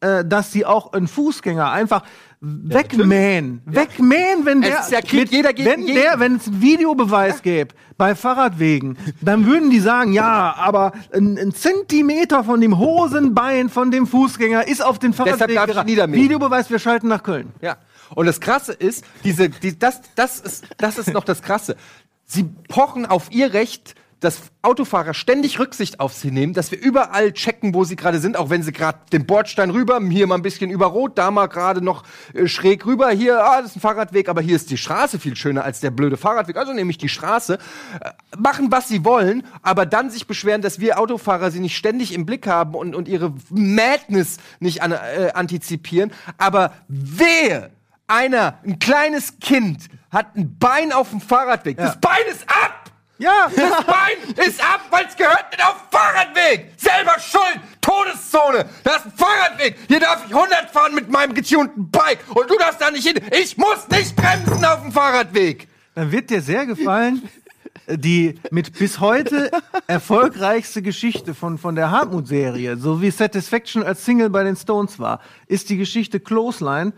äh, dass sie auch einen Fußgänger einfach wegmähen. Wegmähen, wenn der, ist ja Krieg, jeder gegen wenn der, wenn es einen Videobeweis gäbe bei Fahrradwegen, dann würden die sagen, ja, aber ein, ein Zentimeter von dem Hosenbein von dem Fußgänger ist auf den Fahrradweg darf ich geraten. niedermähen. Videobeweis, wir schalten nach Köln. Ja. Und das Krasse ist, diese, die, das, das ist, das ist noch das Krasse. Sie pochen auf ihr Recht, dass Autofahrer ständig Rücksicht auf sie nehmen, dass wir überall checken, wo sie gerade sind, auch wenn sie gerade den Bordstein rüber, hier mal ein bisschen über Rot, da mal gerade noch äh, schräg rüber, hier, ah, das ist ein Fahrradweg, aber hier ist die Straße viel schöner als der blöde Fahrradweg, also nehme ich die Straße, äh, machen, was sie wollen, aber dann sich beschweren, dass wir Autofahrer sie nicht ständig im Blick haben und, und ihre Madness nicht an, äh, antizipieren, aber wehe, einer, ein kleines Kind, hat ein Bein auf dem Fahrradweg. Das Bein ist ab! Ja, Das Bein ist ab, weil es gehört nicht auf Fahrradweg. Selber schuld. Todeszone. Da ist ein Fahrradweg. Hier darf ich 100 fahren mit meinem getunten Bike. Und du darfst da nicht hin. Ich muss nicht bremsen auf dem Fahrradweg. dann wird dir sehr gefallen, die mit bis heute erfolgreichste Geschichte von, von der Hartmut-Serie, so wie Satisfaction als Single bei den Stones war, ist die Geschichte Clothesline,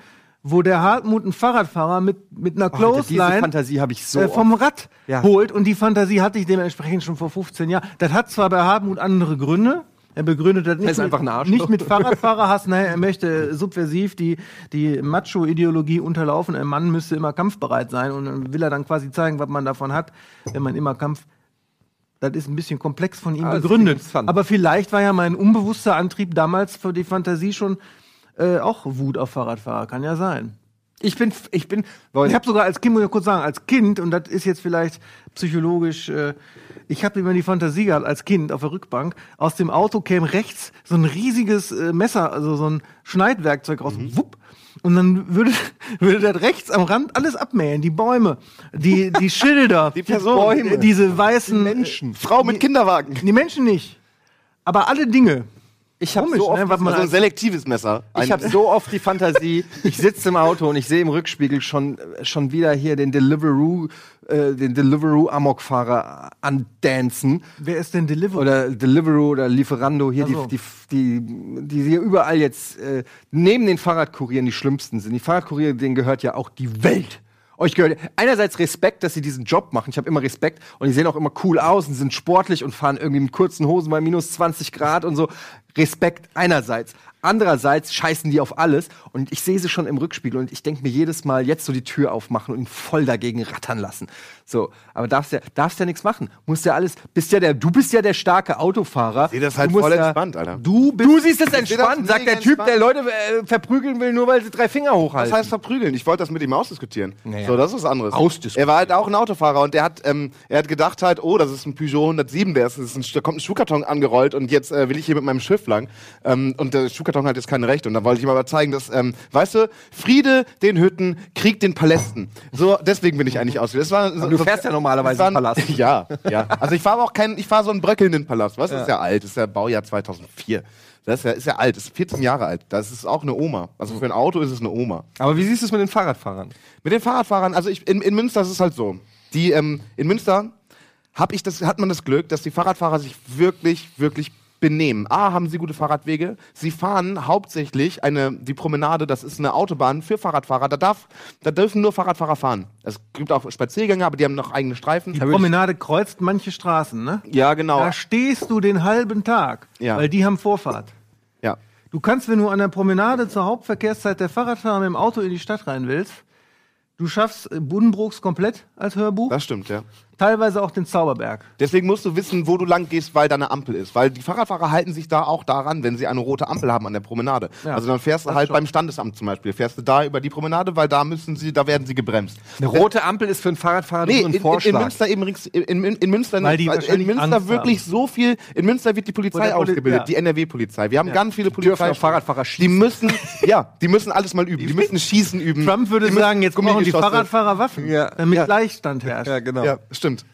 wo der Hartmut einen Fahrradfahrer mit, mit einer diese Clothesline so äh, vom Rad Ja. holt. Und die Fantasie hatte ich dementsprechend schon vor 15 Jahren. Das hat zwar bei Hartmut andere Gründe. Er begründet das nicht, mit, nicht mit Fahrradfahrerhass. Nein, er möchte subversiv die, die Macho-Ideologie unterlaufen. Ein Mann müsste immer kampfbereit sein. Und dann will er dann quasi zeigen, was man davon hat, wenn man immer Kampf. Das ist ein bisschen komplex von ihm das begründet. Aber vielleicht war ja mein unbewusster Antrieb damals für die Fantasie schon äh, auch Wut auf Fahrradfahrer. Kann ja sein. Ich bin, ich bin, Ich habe sogar als Kind, muss ich kurz sagen, als Kind, und das ist jetzt vielleicht psychologisch, äh, ich habe immer die Fantasie gehabt, als Kind auf der Rückbank, aus dem Auto käme rechts so ein riesiges äh, Messer, also so ein Schneidwerkzeug raus, wupp, und dann würde, (laughs) würde das rechts am Rand alles abmähen, die Bäume, die, die Schilder, (laughs) die Person. Bäume, diese weißen Menschen. Frau mit Kinderwagen. Die Menschen nicht. Aber alle Dinge. Ich habe so oft ne, was man Also ein selektives Messer. Ich habe so oft die Fantasie, (laughs) ich sitze im Auto und ich sehe im Rückspiegel schon, schon wieder hier den Deliveroo, äh, den Deliveroo Amokfahrer andancen. Wer ist denn Delivery? Oder Deliveroo oder Lieferando, hier Ach so. die, die, die, die hier überall jetzt äh, neben den Fahrradkurieren die schlimmsten sind. Die Fahrradkurier, denen gehört ja auch die Welt. Euch gehört einerseits Respekt, dass sie diesen Job machen. Ich habe immer Respekt und die sehen auch immer cool aus und sind sportlich und fahren irgendwie mit kurzen Hosen bei minus 20 Grad und so. Respekt einerseits. Andererseits scheißen die auf alles und ich sehe sie schon im Rückspiegel und ich denke mir jedes Mal jetzt so die Tür aufmachen und ihn voll dagegen rattern lassen. So, aber darfst ja, darfst ja nichts machen. Musst ja alles, bist ja der, du bist ja der starke Autofahrer. sehe das halt voll ja, entspannt, Alter. Du, bist, du siehst es entspannt, das sagt der Typ, der entspannt. Leute äh, verprügeln will, nur weil sie drei Finger hochhalten. heißt verprügeln? Ich wollte das mit ihm ausdiskutieren. Naja. So, das ist was anderes. Ausdiskutieren. Er war halt auch ein Autofahrer und der hat, ähm, er hat gedacht halt, oh, das ist ein Peugeot 107, der ist, das ein, da kommt ein Schuhkarton angerollt und jetzt äh, will ich hier mit meinem Schiff lang. Ähm, und der Schuhkarton hat jetzt keine Rechte. Und da wollte ich ihm aber zeigen, dass, ähm, weißt du, Friede den Hütten, Krieg den Palästen. So, deswegen bin ich eigentlich aus. Das war, du fährst ja normalerweise das war einen Palast. (laughs) Ja, ja. Also ich fahre auch keinen, ich fahre so einen bröckelnden Palast. Was? Das ist ja alt. Das ist ja Baujahr 2004. Das ist ja, ist ja alt. Das ist 14 Jahre alt. Das ist auch eine Oma. Also für ein Auto ist es eine Oma. Aber wie siehst du es mit den Fahrradfahrern? Mit den Fahrradfahrern, also ich, in, in Münster ist es halt so. Die, ähm, in Münster hab ich das, hat man das Glück, dass die Fahrradfahrer sich wirklich, wirklich benehmen. A, haben sie gute Fahrradwege. Sie fahren hauptsächlich eine, die Promenade, das ist eine Autobahn für Fahrradfahrer. Da, darf, da dürfen nur Fahrradfahrer fahren. Es gibt auch Spaziergänger, aber die haben noch eigene Streifen. Die Promenade kreuzt manche Straßen, ne? Ja, genau. Da stehst du den halben Tag, Ja. weil die haben Vorfahrt. Ja. Du kannst, wenn du an der Promenade zur Hauptverkehrszeit der Fahrradfahrer mit dem Auto in die Stadt rein willst, du schaffst äh, Buddenbrooks komplett als Hörbuch, Das stimmt, ja. Teilweise auch den Zauberberg. Deswegen musst du wissen, wo du lang gehst, weil da eine Ampel ist. Weil die Fahrradfahrer halten sich da auch daran, wenn sie eine rote Ampel haben an der Promenade. Ja, also dann fährst du halt schon. beim Standesamt zum Beispiel. Fährst du da über die Promenade, weil da müssen sie, da werden sie gebremst. Eine rote Ampel ist für einen Fahrradfahrer Nee, nur in, ein in, Vorschlag. in Münster eben rings- in, in, in Münster Weil die in Münster Angst wirklich so viel. In Münster wird die Polizei Poli- ausgebildet, ja. die NRW-Polizei. Wir haben ganz viele dürfen Polizei. auf Fahrradfahrer Die schießen. müssen, (laughs) ja, die müssen alles mal üben. Die müssen Schießen üben. Trump würde Die sagen, jetzt brauchen die Fahrradfahrer Waffen, Ja. damit Ja. Gleichstand herrscht. ja, genau. Stimmt.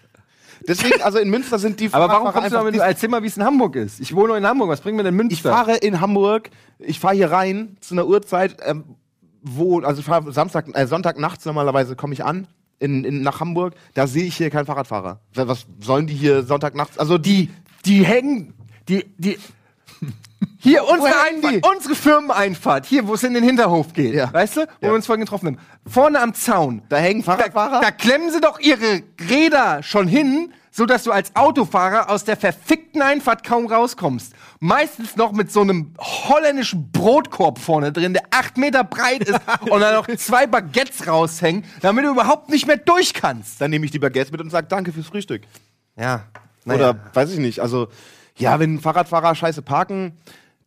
Deswegen, also in Münster sind die (laughs) Aber warum kommst du damit, erzähl mal, wie es in Hamburg ist. Ich wohne in Hamburg, was bringt mir denn Münster? Ich fahre in Hamburg, ich fahre hier rein zu einer Uhrzeit, ähm, wo, also ich fahre Samstag, äh, Sonntag nachts normalerweise komme ich an. In, in, nach Hamburg, da sehe ich hier keinen Fahrradfahrer. Was sollen die hier Sonntag nachts? Also die, die hängen, die, die. Hier, unsere? Einfahrt, unsere Firmeneinfahrt, hier, wo es in den Hinterhof geht, Ja. weißt du, wo Ja. wir uns vorhin getroffen haben. Vorne am Zaun, da hängen da, Fahrradfahrer. da klemmen sie doch ihre Räder schon hin, so dass du als Autofahrer aus der verfickten Einfahrt kaum rauskommst. Meistens noch mit so einem holländischen Brotkorb vorne drin, der acht Meter breit ist (laughs) und dann noch zwei Baguettes raushängen, damit du überhaupt nicht mehr durch kannst. Dann nehme ich die Baguettes mit und sage Danke fürs Frühstück. Ja. Oder weiß ich nicht. Also, ja, wenn Fahrradfahrer scheiße parken,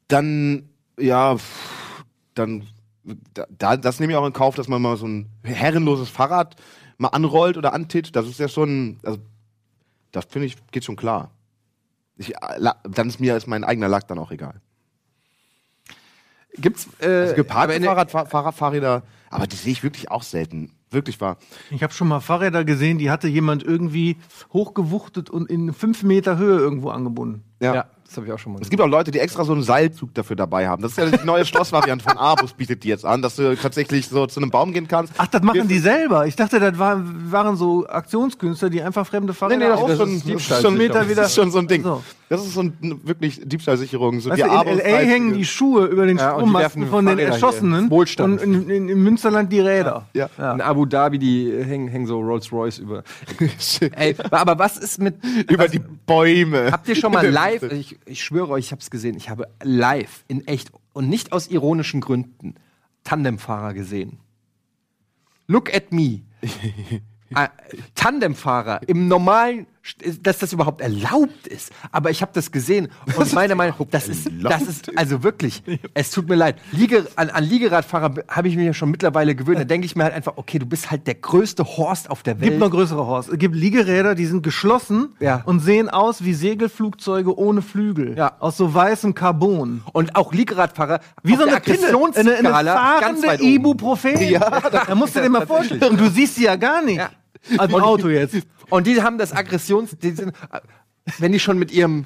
dann, ja, dann, da- da, das nehme ich auch in Kauf, dass man mal so ein herrenloses Fahrrad mal anrollt oder antitscht. Das ist ja schon, also, das finde ich, geht schon klar. Ich, dann ist mir ist mein eigener Lack dann auch egal. Gibt's äh, Also geparkte der- Fahrrad, Fahrradfahrräder, aber die sehe ich wirklich auch selten. Wirklich wahr. Ich habe schon mal Fahrräder gesehen, die hatte jemand irgendwie hochgewuchtet und in fünf Meter Höhe irgendwo angebunden. Ja, das habe ich auch schon mal Es gibt auch Leute, die extra so einen Seilzug dafür dabei haben. Das ist ja die neue Schlossvariante von Abus, bietet die jetzt an, dass du tatsächlich so zu einem Baum gehen kannst. Ach, das machen die selber. Ich dachte, das war, waren so Aktionskünstler, die einfach fremde Fahrräder Nee, nee, das ist auf- schon, ist das Diebstahl- schon, Meter das wieder- ist schon so ein Ding. So. Das ist so ein, wirklich Diebstahlsicherung. So Weißt die du, in LA hängen die Schuhe über den Ja, Strommasten von den Fahrräder. Erschossenen Wohlstand. und in, in, in Münsterland die Räder. Ja. In Abu Dhabi, die hängen, hängen so Rolls Royce über. (laughs) Ey, aber was ist mit. Über die Bäume. Habt ihr schon mal (laughs) live, ich, ich schwöre euch, ich habe es gesehen, ich habe live in echt und nicht aus ironischen Gründen Tandemfahrer gesehen. Look at me. Ah, (laughs) Tandemfahrer im normalen, dass das überhaupt erlaubt ist. Aber ich habe das gesehen und meine Meinung, das ist, das ist also wirklich. Es tut mir leid. Liege, an, an Liegeradfahrer habe ich mich ja schon mittlerweile gewöhnt. Da denke ich mir halt einfach, okay, du bist halt der größte Horst auf der Gibt Welt. noch größere Horst. Es gibt Liegeräder, die sind geschlossen Ja. und sehen aus wie Segelflugzeuge ohne Flügel. Ja. Aus so weißem Carbon. Und auch Liegeradfahrer Wie so eine eine, Aggressionsskala eine ganz fahrende. Ibuprofen. Ja, da musst du dir mal vorstellen. Und du siehst sie ja gar nicht. Ja. Also im Auto jetzt. (laughs) Und die haben das Aggressions, die sind, wenn die schon mit ihrem,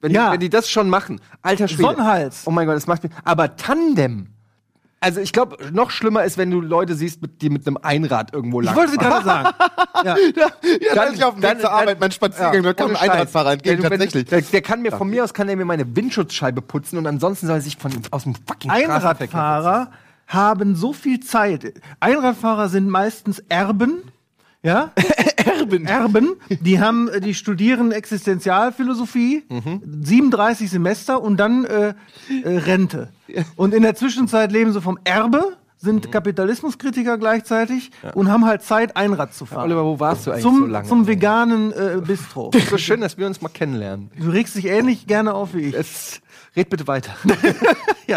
wenn, Ja. die, wenn die das schon machen, alter Schwede. Sonnenhals. Oh mein Gott, das macht mich. Aber Tandem. Also ich glaube, noch schlimmer ist, wenn du Leute siehst, die mit einem Einrad irgendwo lang. Ich wollte gerade sagen. (laughs) Ja. Ja, dann, ich auf dem Weg zur Arbeit, mein Spaziergang, da kommt ein Einradfahrer entgegen, der, wenn- tatsächlich. Der, der kann mir von mir aus kann er mir meine Windschutzscheibe putzen und ansonsten soll er sich von aus dem fucking Einradfahrer haben so viel Zeit. Einradfahrer sind meistens Erben. Ja? (laughs) Erben. Erben, die haben, äh, die studieren Existenzialphilosophie, 37 Semester und dann äh, äh, Rente. Und in der Zwischenzeit leben sie vom Erbe, sind Kapitalismuskritiker gleichzeitig und haben halt Zeit, Einrad zu fahren. Oliver, wo warst du eigentlich zum, so lange? zum veganen äh, Bistro. (laughs) so schön, dass wir uns mal kennenlernen. Du regst dich ähnlich gerne auf wie ich. Es, red bitte weiter. (laughs)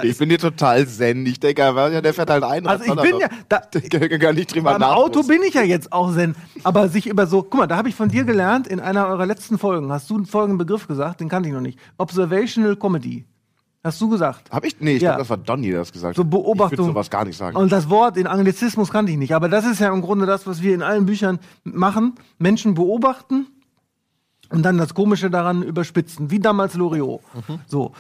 Ich bin hier total zen. Ich denke, ja, der fährt halt ein. Also ich bin ja, da, (laughs) Ich kann gar nicht drüber Beim Auto bin ich ja jetzt auch Zen. Aber sich über so, guck mal, da habe ich von dir gelernt, in einer eurer letzten Folgen, hast du einen folgenden Begriff gesagt, den kannte ich noch nicht. Observational Comedy. Hast du gesagt. Hab ich? Nee, ich Ja. glaube, das war Donny, der das gesagt So hat. Beobachtung. Ich würde sowas gar nicht sagen. Und das Wort in Anglizismus kannte ich nicht. Aber das ist ja im Grunde das, was wir in allen Büchern machen. Menschen beobachten und dann das Komische daran überspitzen. Wie damals Loriot. So.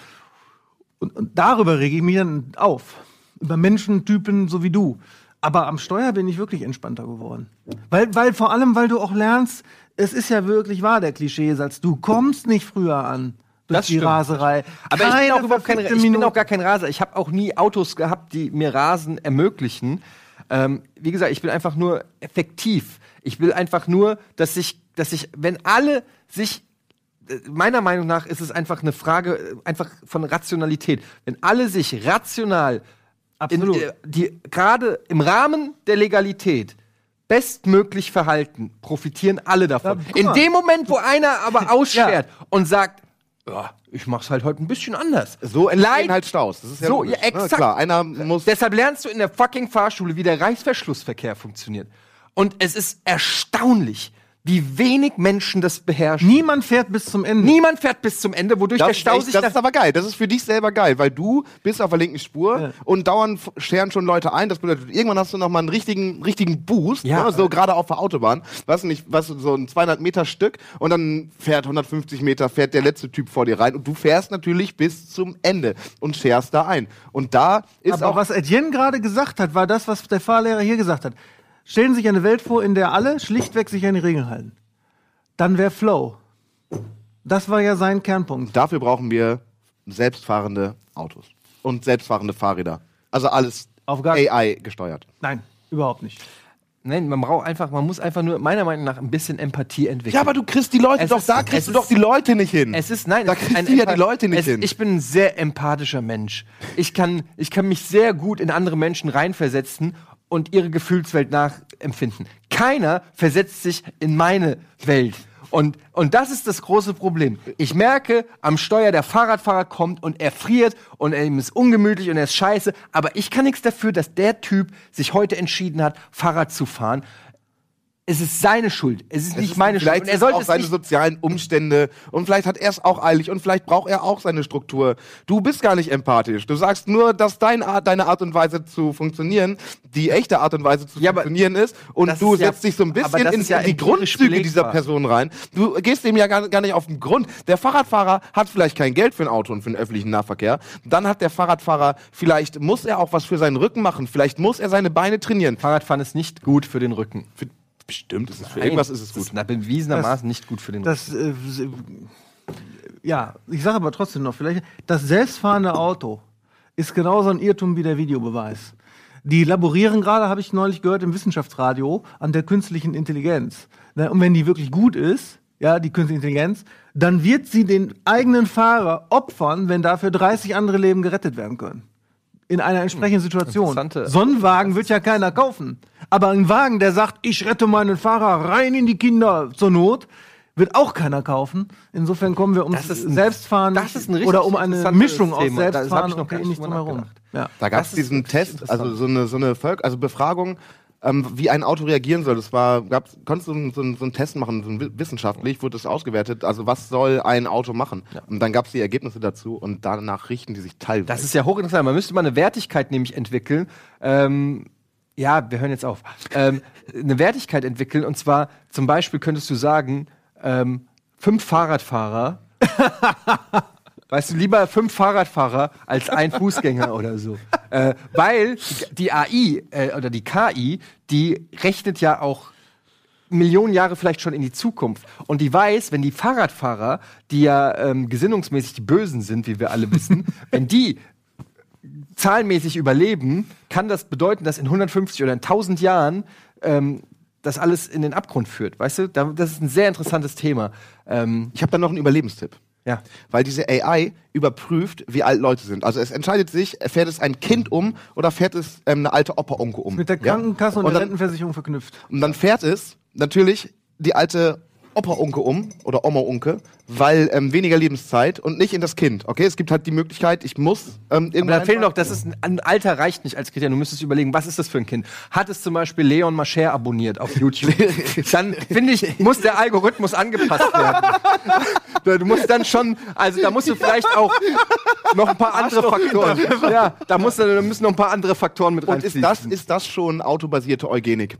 Und, und darüber rege ich mich dann auf. Über Menschentypen so wie du. Aber am Steuer bin ich wirklich entspannter geworden. Weil, weil vor allem, weil du auch lernst, es ist ja wirklich wahr, der Klischeesatz. Du kommst nicht früher an. Durch Das die stimmt. Raserei. Aber ich bin, Keine auch überhaupt kein, ich bin auch gar kein Raser. Ich habe auch nie Autos gehabt, die mir Rasen ermöglichen. Ähm, wie gesagt, ich bin einfach nur effektiv. Ich will einfach nur, dass sich, dass sich, wenn alle sich meiner Meinung nach ist es einfach eine Frage äh, einfach von Rationalität. Wenn alle sich rational Absolut. in, äh, die gerade im Rahmen der Legalität bestmöglich verhalten, profitieren alle davon. Ja, in dem Moment, wo einer aber (laughs) ausschert und sagt, ja, ich mach's halt heute ein bisschen anders. so entstehen halt Staus. Das ist ja So, logisch. ja, exakt. Ne? Klar, einer muss. Deshalb lernst du in der fucking Fahrschule, wie der Reißverschlussverkehr funktioniert. Und es ist erstaunlich, wie wenig Menschen das beherrschen. Niemand fährt bis zum Ende. Niemand fährt bis zum Ende, wodurch Das, der ist Stau sich das ist aber geil. Das ist für dich selber geil, weil du bist auf der linken Spur Ja. und dauernd scheren schon Leute ein. Das bedeutet, irgendwann hast du noch mal einen richtigen, richtigen Boost, Ja. ne? so gerade auf der Autobahn. Was nicht, was so ein 200 Meter Stück und dann fährt 150 Meter fährt der letzte Typ vor dir rein und du fährst natürlich bis zum Ende und scherst da ein. Und da ist Aber auch was Etienne gerade gesagt hat, war das, was der Fahrlehrer hier gesagt hat. Stellen Sie sich eine Welt vor, in der alle schlichtweg sich an die Regeln halten. Dann wäre Flow. Das war ja sein Kernpunkt. dafür brauchen wir selbstfahrende Autos und selbstfahrende Fahrräder. Also alles Auf gar- AI gesteuert. Nein, überhaupt nicht. Nein, man braucht einfach, man muss einfach nur, meiner Meinung nach, ein bisschen Empathie entwickeln. Ja, aber du kriegst die Leute Es doch, ist- da kriegst du ist- doch die Leute nicht hin. Es ist, nein, Da kriegst ein du ja die Leute nicht es, hin. Ich bin ein sehr empathischer Mensch. Ich kann, ich kann mich sehr gut in andere Menschen reinversetzen und ihre Gefühlswelt nachempfinden. Keiner versetzt sich in meine Welt. Und, und das ist das große Problem. Ich merke am Steuer, der Fahrradfahrer kommt und er friert und er ist ungemütlich und er ist scheiße. Aber ich kann nichts dafür, dass der Typ sich heute entschieden hat, Fahrrad zu fahren. Es ist seine Schuld. Es ist nicht meine Schuld. vielleicht Und er sollte auch es seine sozialen Umstände und vielleicht hat er es auch eilig und vielleicht braucht er auch seine Struktur. Du bist gar nicht empathisch. Du sagst nur, dass dein Art, deine Art und Weise zu funktionieren die echte Art und Weise zu Ja, funktionieren ist und du ist ja- setzt dich so ein bisschen in, ist ja die Grundzüge dieser. Person rein. Du gehst dem ja gar, gar nicht auf den Grund. Der Fahrradfahrer hat vielleicht kein Geld für ein Auto und für den öffentlichen Nahverkehr. Dann hat der Fahrradfahrer vielleicht muss er auch was für seinen Rücken machen. Vielleicht muss er seine Beine trainieren. Fahrradfahren ist nicht gut für den Rücken. Für, bestimmt ist es für Nein, irgendwas ist es Das gut. ist bewiesenermaßen nicht gut für den. Das, äh, ja, ich sage aber trotzdem noch, vielleicht, das selbstfahrende Auto ist genauso ein Irrtum wie der Videobeweis. Die laborieren gerade, habe ich neulich gehört im Wissenschaftsradio, an der künstlichen Intelligenz. Und wenn die wirklich gut ist, ja, die künstliche Intelligenz, dann wird sie den eigenen Fahrer opfern, wenn dafür 30 andere Leben gerettet werden können. In einer entsprechenden Situation. Interessante- So einen Wagen wird ja keiner kaufen. Aber ein Wagen, der sagt, ich rette meinen Fahrer rein in die Kinder zur Not, wird auch keiner kaufen. Insofern kommen wir ums Das ist ein- Selbstfahren das ist ein oder um eine Mischung aus Thema. Da- Selbstfahren noch und gar nicht drumherum. Ja. Da gab es diesen Test, also so eine, so eine Volk, also Befragung, ähm, wie ein Auto reagieren soll. Das war, gab's, konntest du so, einen- so, so einen Test machen, so wi- wissenschaftlich wurde das ausgewertet. Also was soll ein Auto machen? Und dann gab es die Ergebnisse dazu und danach richten die sich teilweise. Das ist ja hochinteressant. Man müsste mal eine Wertigkeit nämlich entwickeln. Ähm, ja, wir hören jetzt auf. Ähm, eine Wertigkeit entwickeln und zwar zum Beispiel könntest du sagen, ähm, fünf Fahrradfahrer. (laughs) Weißt du, lieber fünf Fahrradfahrer als ein Fußgänger oder so. Äh, weil die, AI äh, oder die KI, die rechnet ja auch Millionen Jahre vielleicht schon in die Zukunft. Und die weiß, wenn die Fahrradfahrer, die ja ähm, gesinnungsmäßig die Bösen sind, wie wir alle wissen, (laughs) wenn die zahlenmäßig überleben, kann das bedeuten, dass in 150 oder in 1000 Jahren ähm, das alles in den Abgrund führt. Weißt du, Da- das ist ein sehr interessantes Thema. Ähm, Ich habe da noch einen Überlebenstipp. Ja. Weil diese AI überprüft, wie alt Leute sind. Also es entscheidet sich, fährt es ein Kind um oder fährt es ähm, eine alte Opa-Onkel um. Mit der Ja? Krankenkasse und, und der dann, Rentenversicherung verknüpft. und dann fährt es natürlich die alte Opa-Onkel um oder Oma-Onkel, weil ähm, weniger Lebenszeit und nicht in das Kind. Okay, es gibt halt die Möglichkeit, ich muss ähm, Aber irgendwann da fehlt einfach- noch, das ist ein, ein Alter reicht nicht als Kriterium. Du müsstest überlegen, was ist das für ein Kind? Hat es zum Beispiel Leon Mascher abonniert auf YouTube? (laughs) dann finde ich, muss der Algorithmus angepasst werden. (laughs) du musst dann schon, also da musst du vielleicht auch noch ein paar andere Faktoren. (laughs) Ja, da, musst du, da müssen noch ein paar andere Faktoren mit Und ist reinfließen. das, ist das schon autobasierte Eugenik?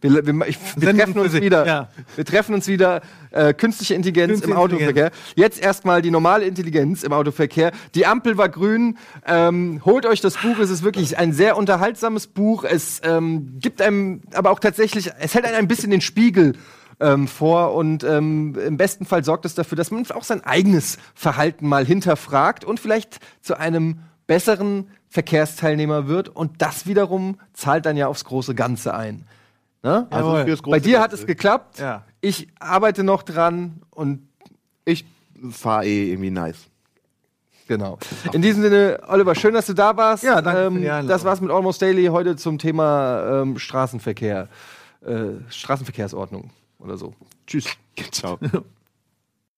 Wir, wir, ich, wir treffen uns wieder. ja. Wir treffen uns wieder. Äh, künstliche Intelligenz Künstliche im Autoverkehr. Jetzt erstmal die normale Intelligenz im Autoverkehr. Die Ampel war grün. Ähm, holt euch das Buch. Es ist wirklich ein sehr unterhaltsames Buch. Es ähm, gibt einem aber auch tatsächlich, es hält einem ein bisschen den Spiegel ähm, vor und ähm, im besten Fall sorgt es dafür, dass man auch sein eigenes Verhalten mal hinterfragt und vielleicht zu einem besseren Verkehrsteilnehmer wird. Und das wiederum zahlt dann ja aufs große Ganze ein. Ne? Also Bei dir hat es geklappt. Ja. Ich arbeite noch dran und Ich fahre eh irgendwie nice. genau. In diesem Sinne, Oliver, schön, dass du da warst. Ja, danke für Ähm, die Einladung. das war's mit Almost Daily heute zum Thema ähm, Straßenverkehr, äh, Straßenverkehrsordnung oder so. Tschüss. (laughs) Ciao. (laughs)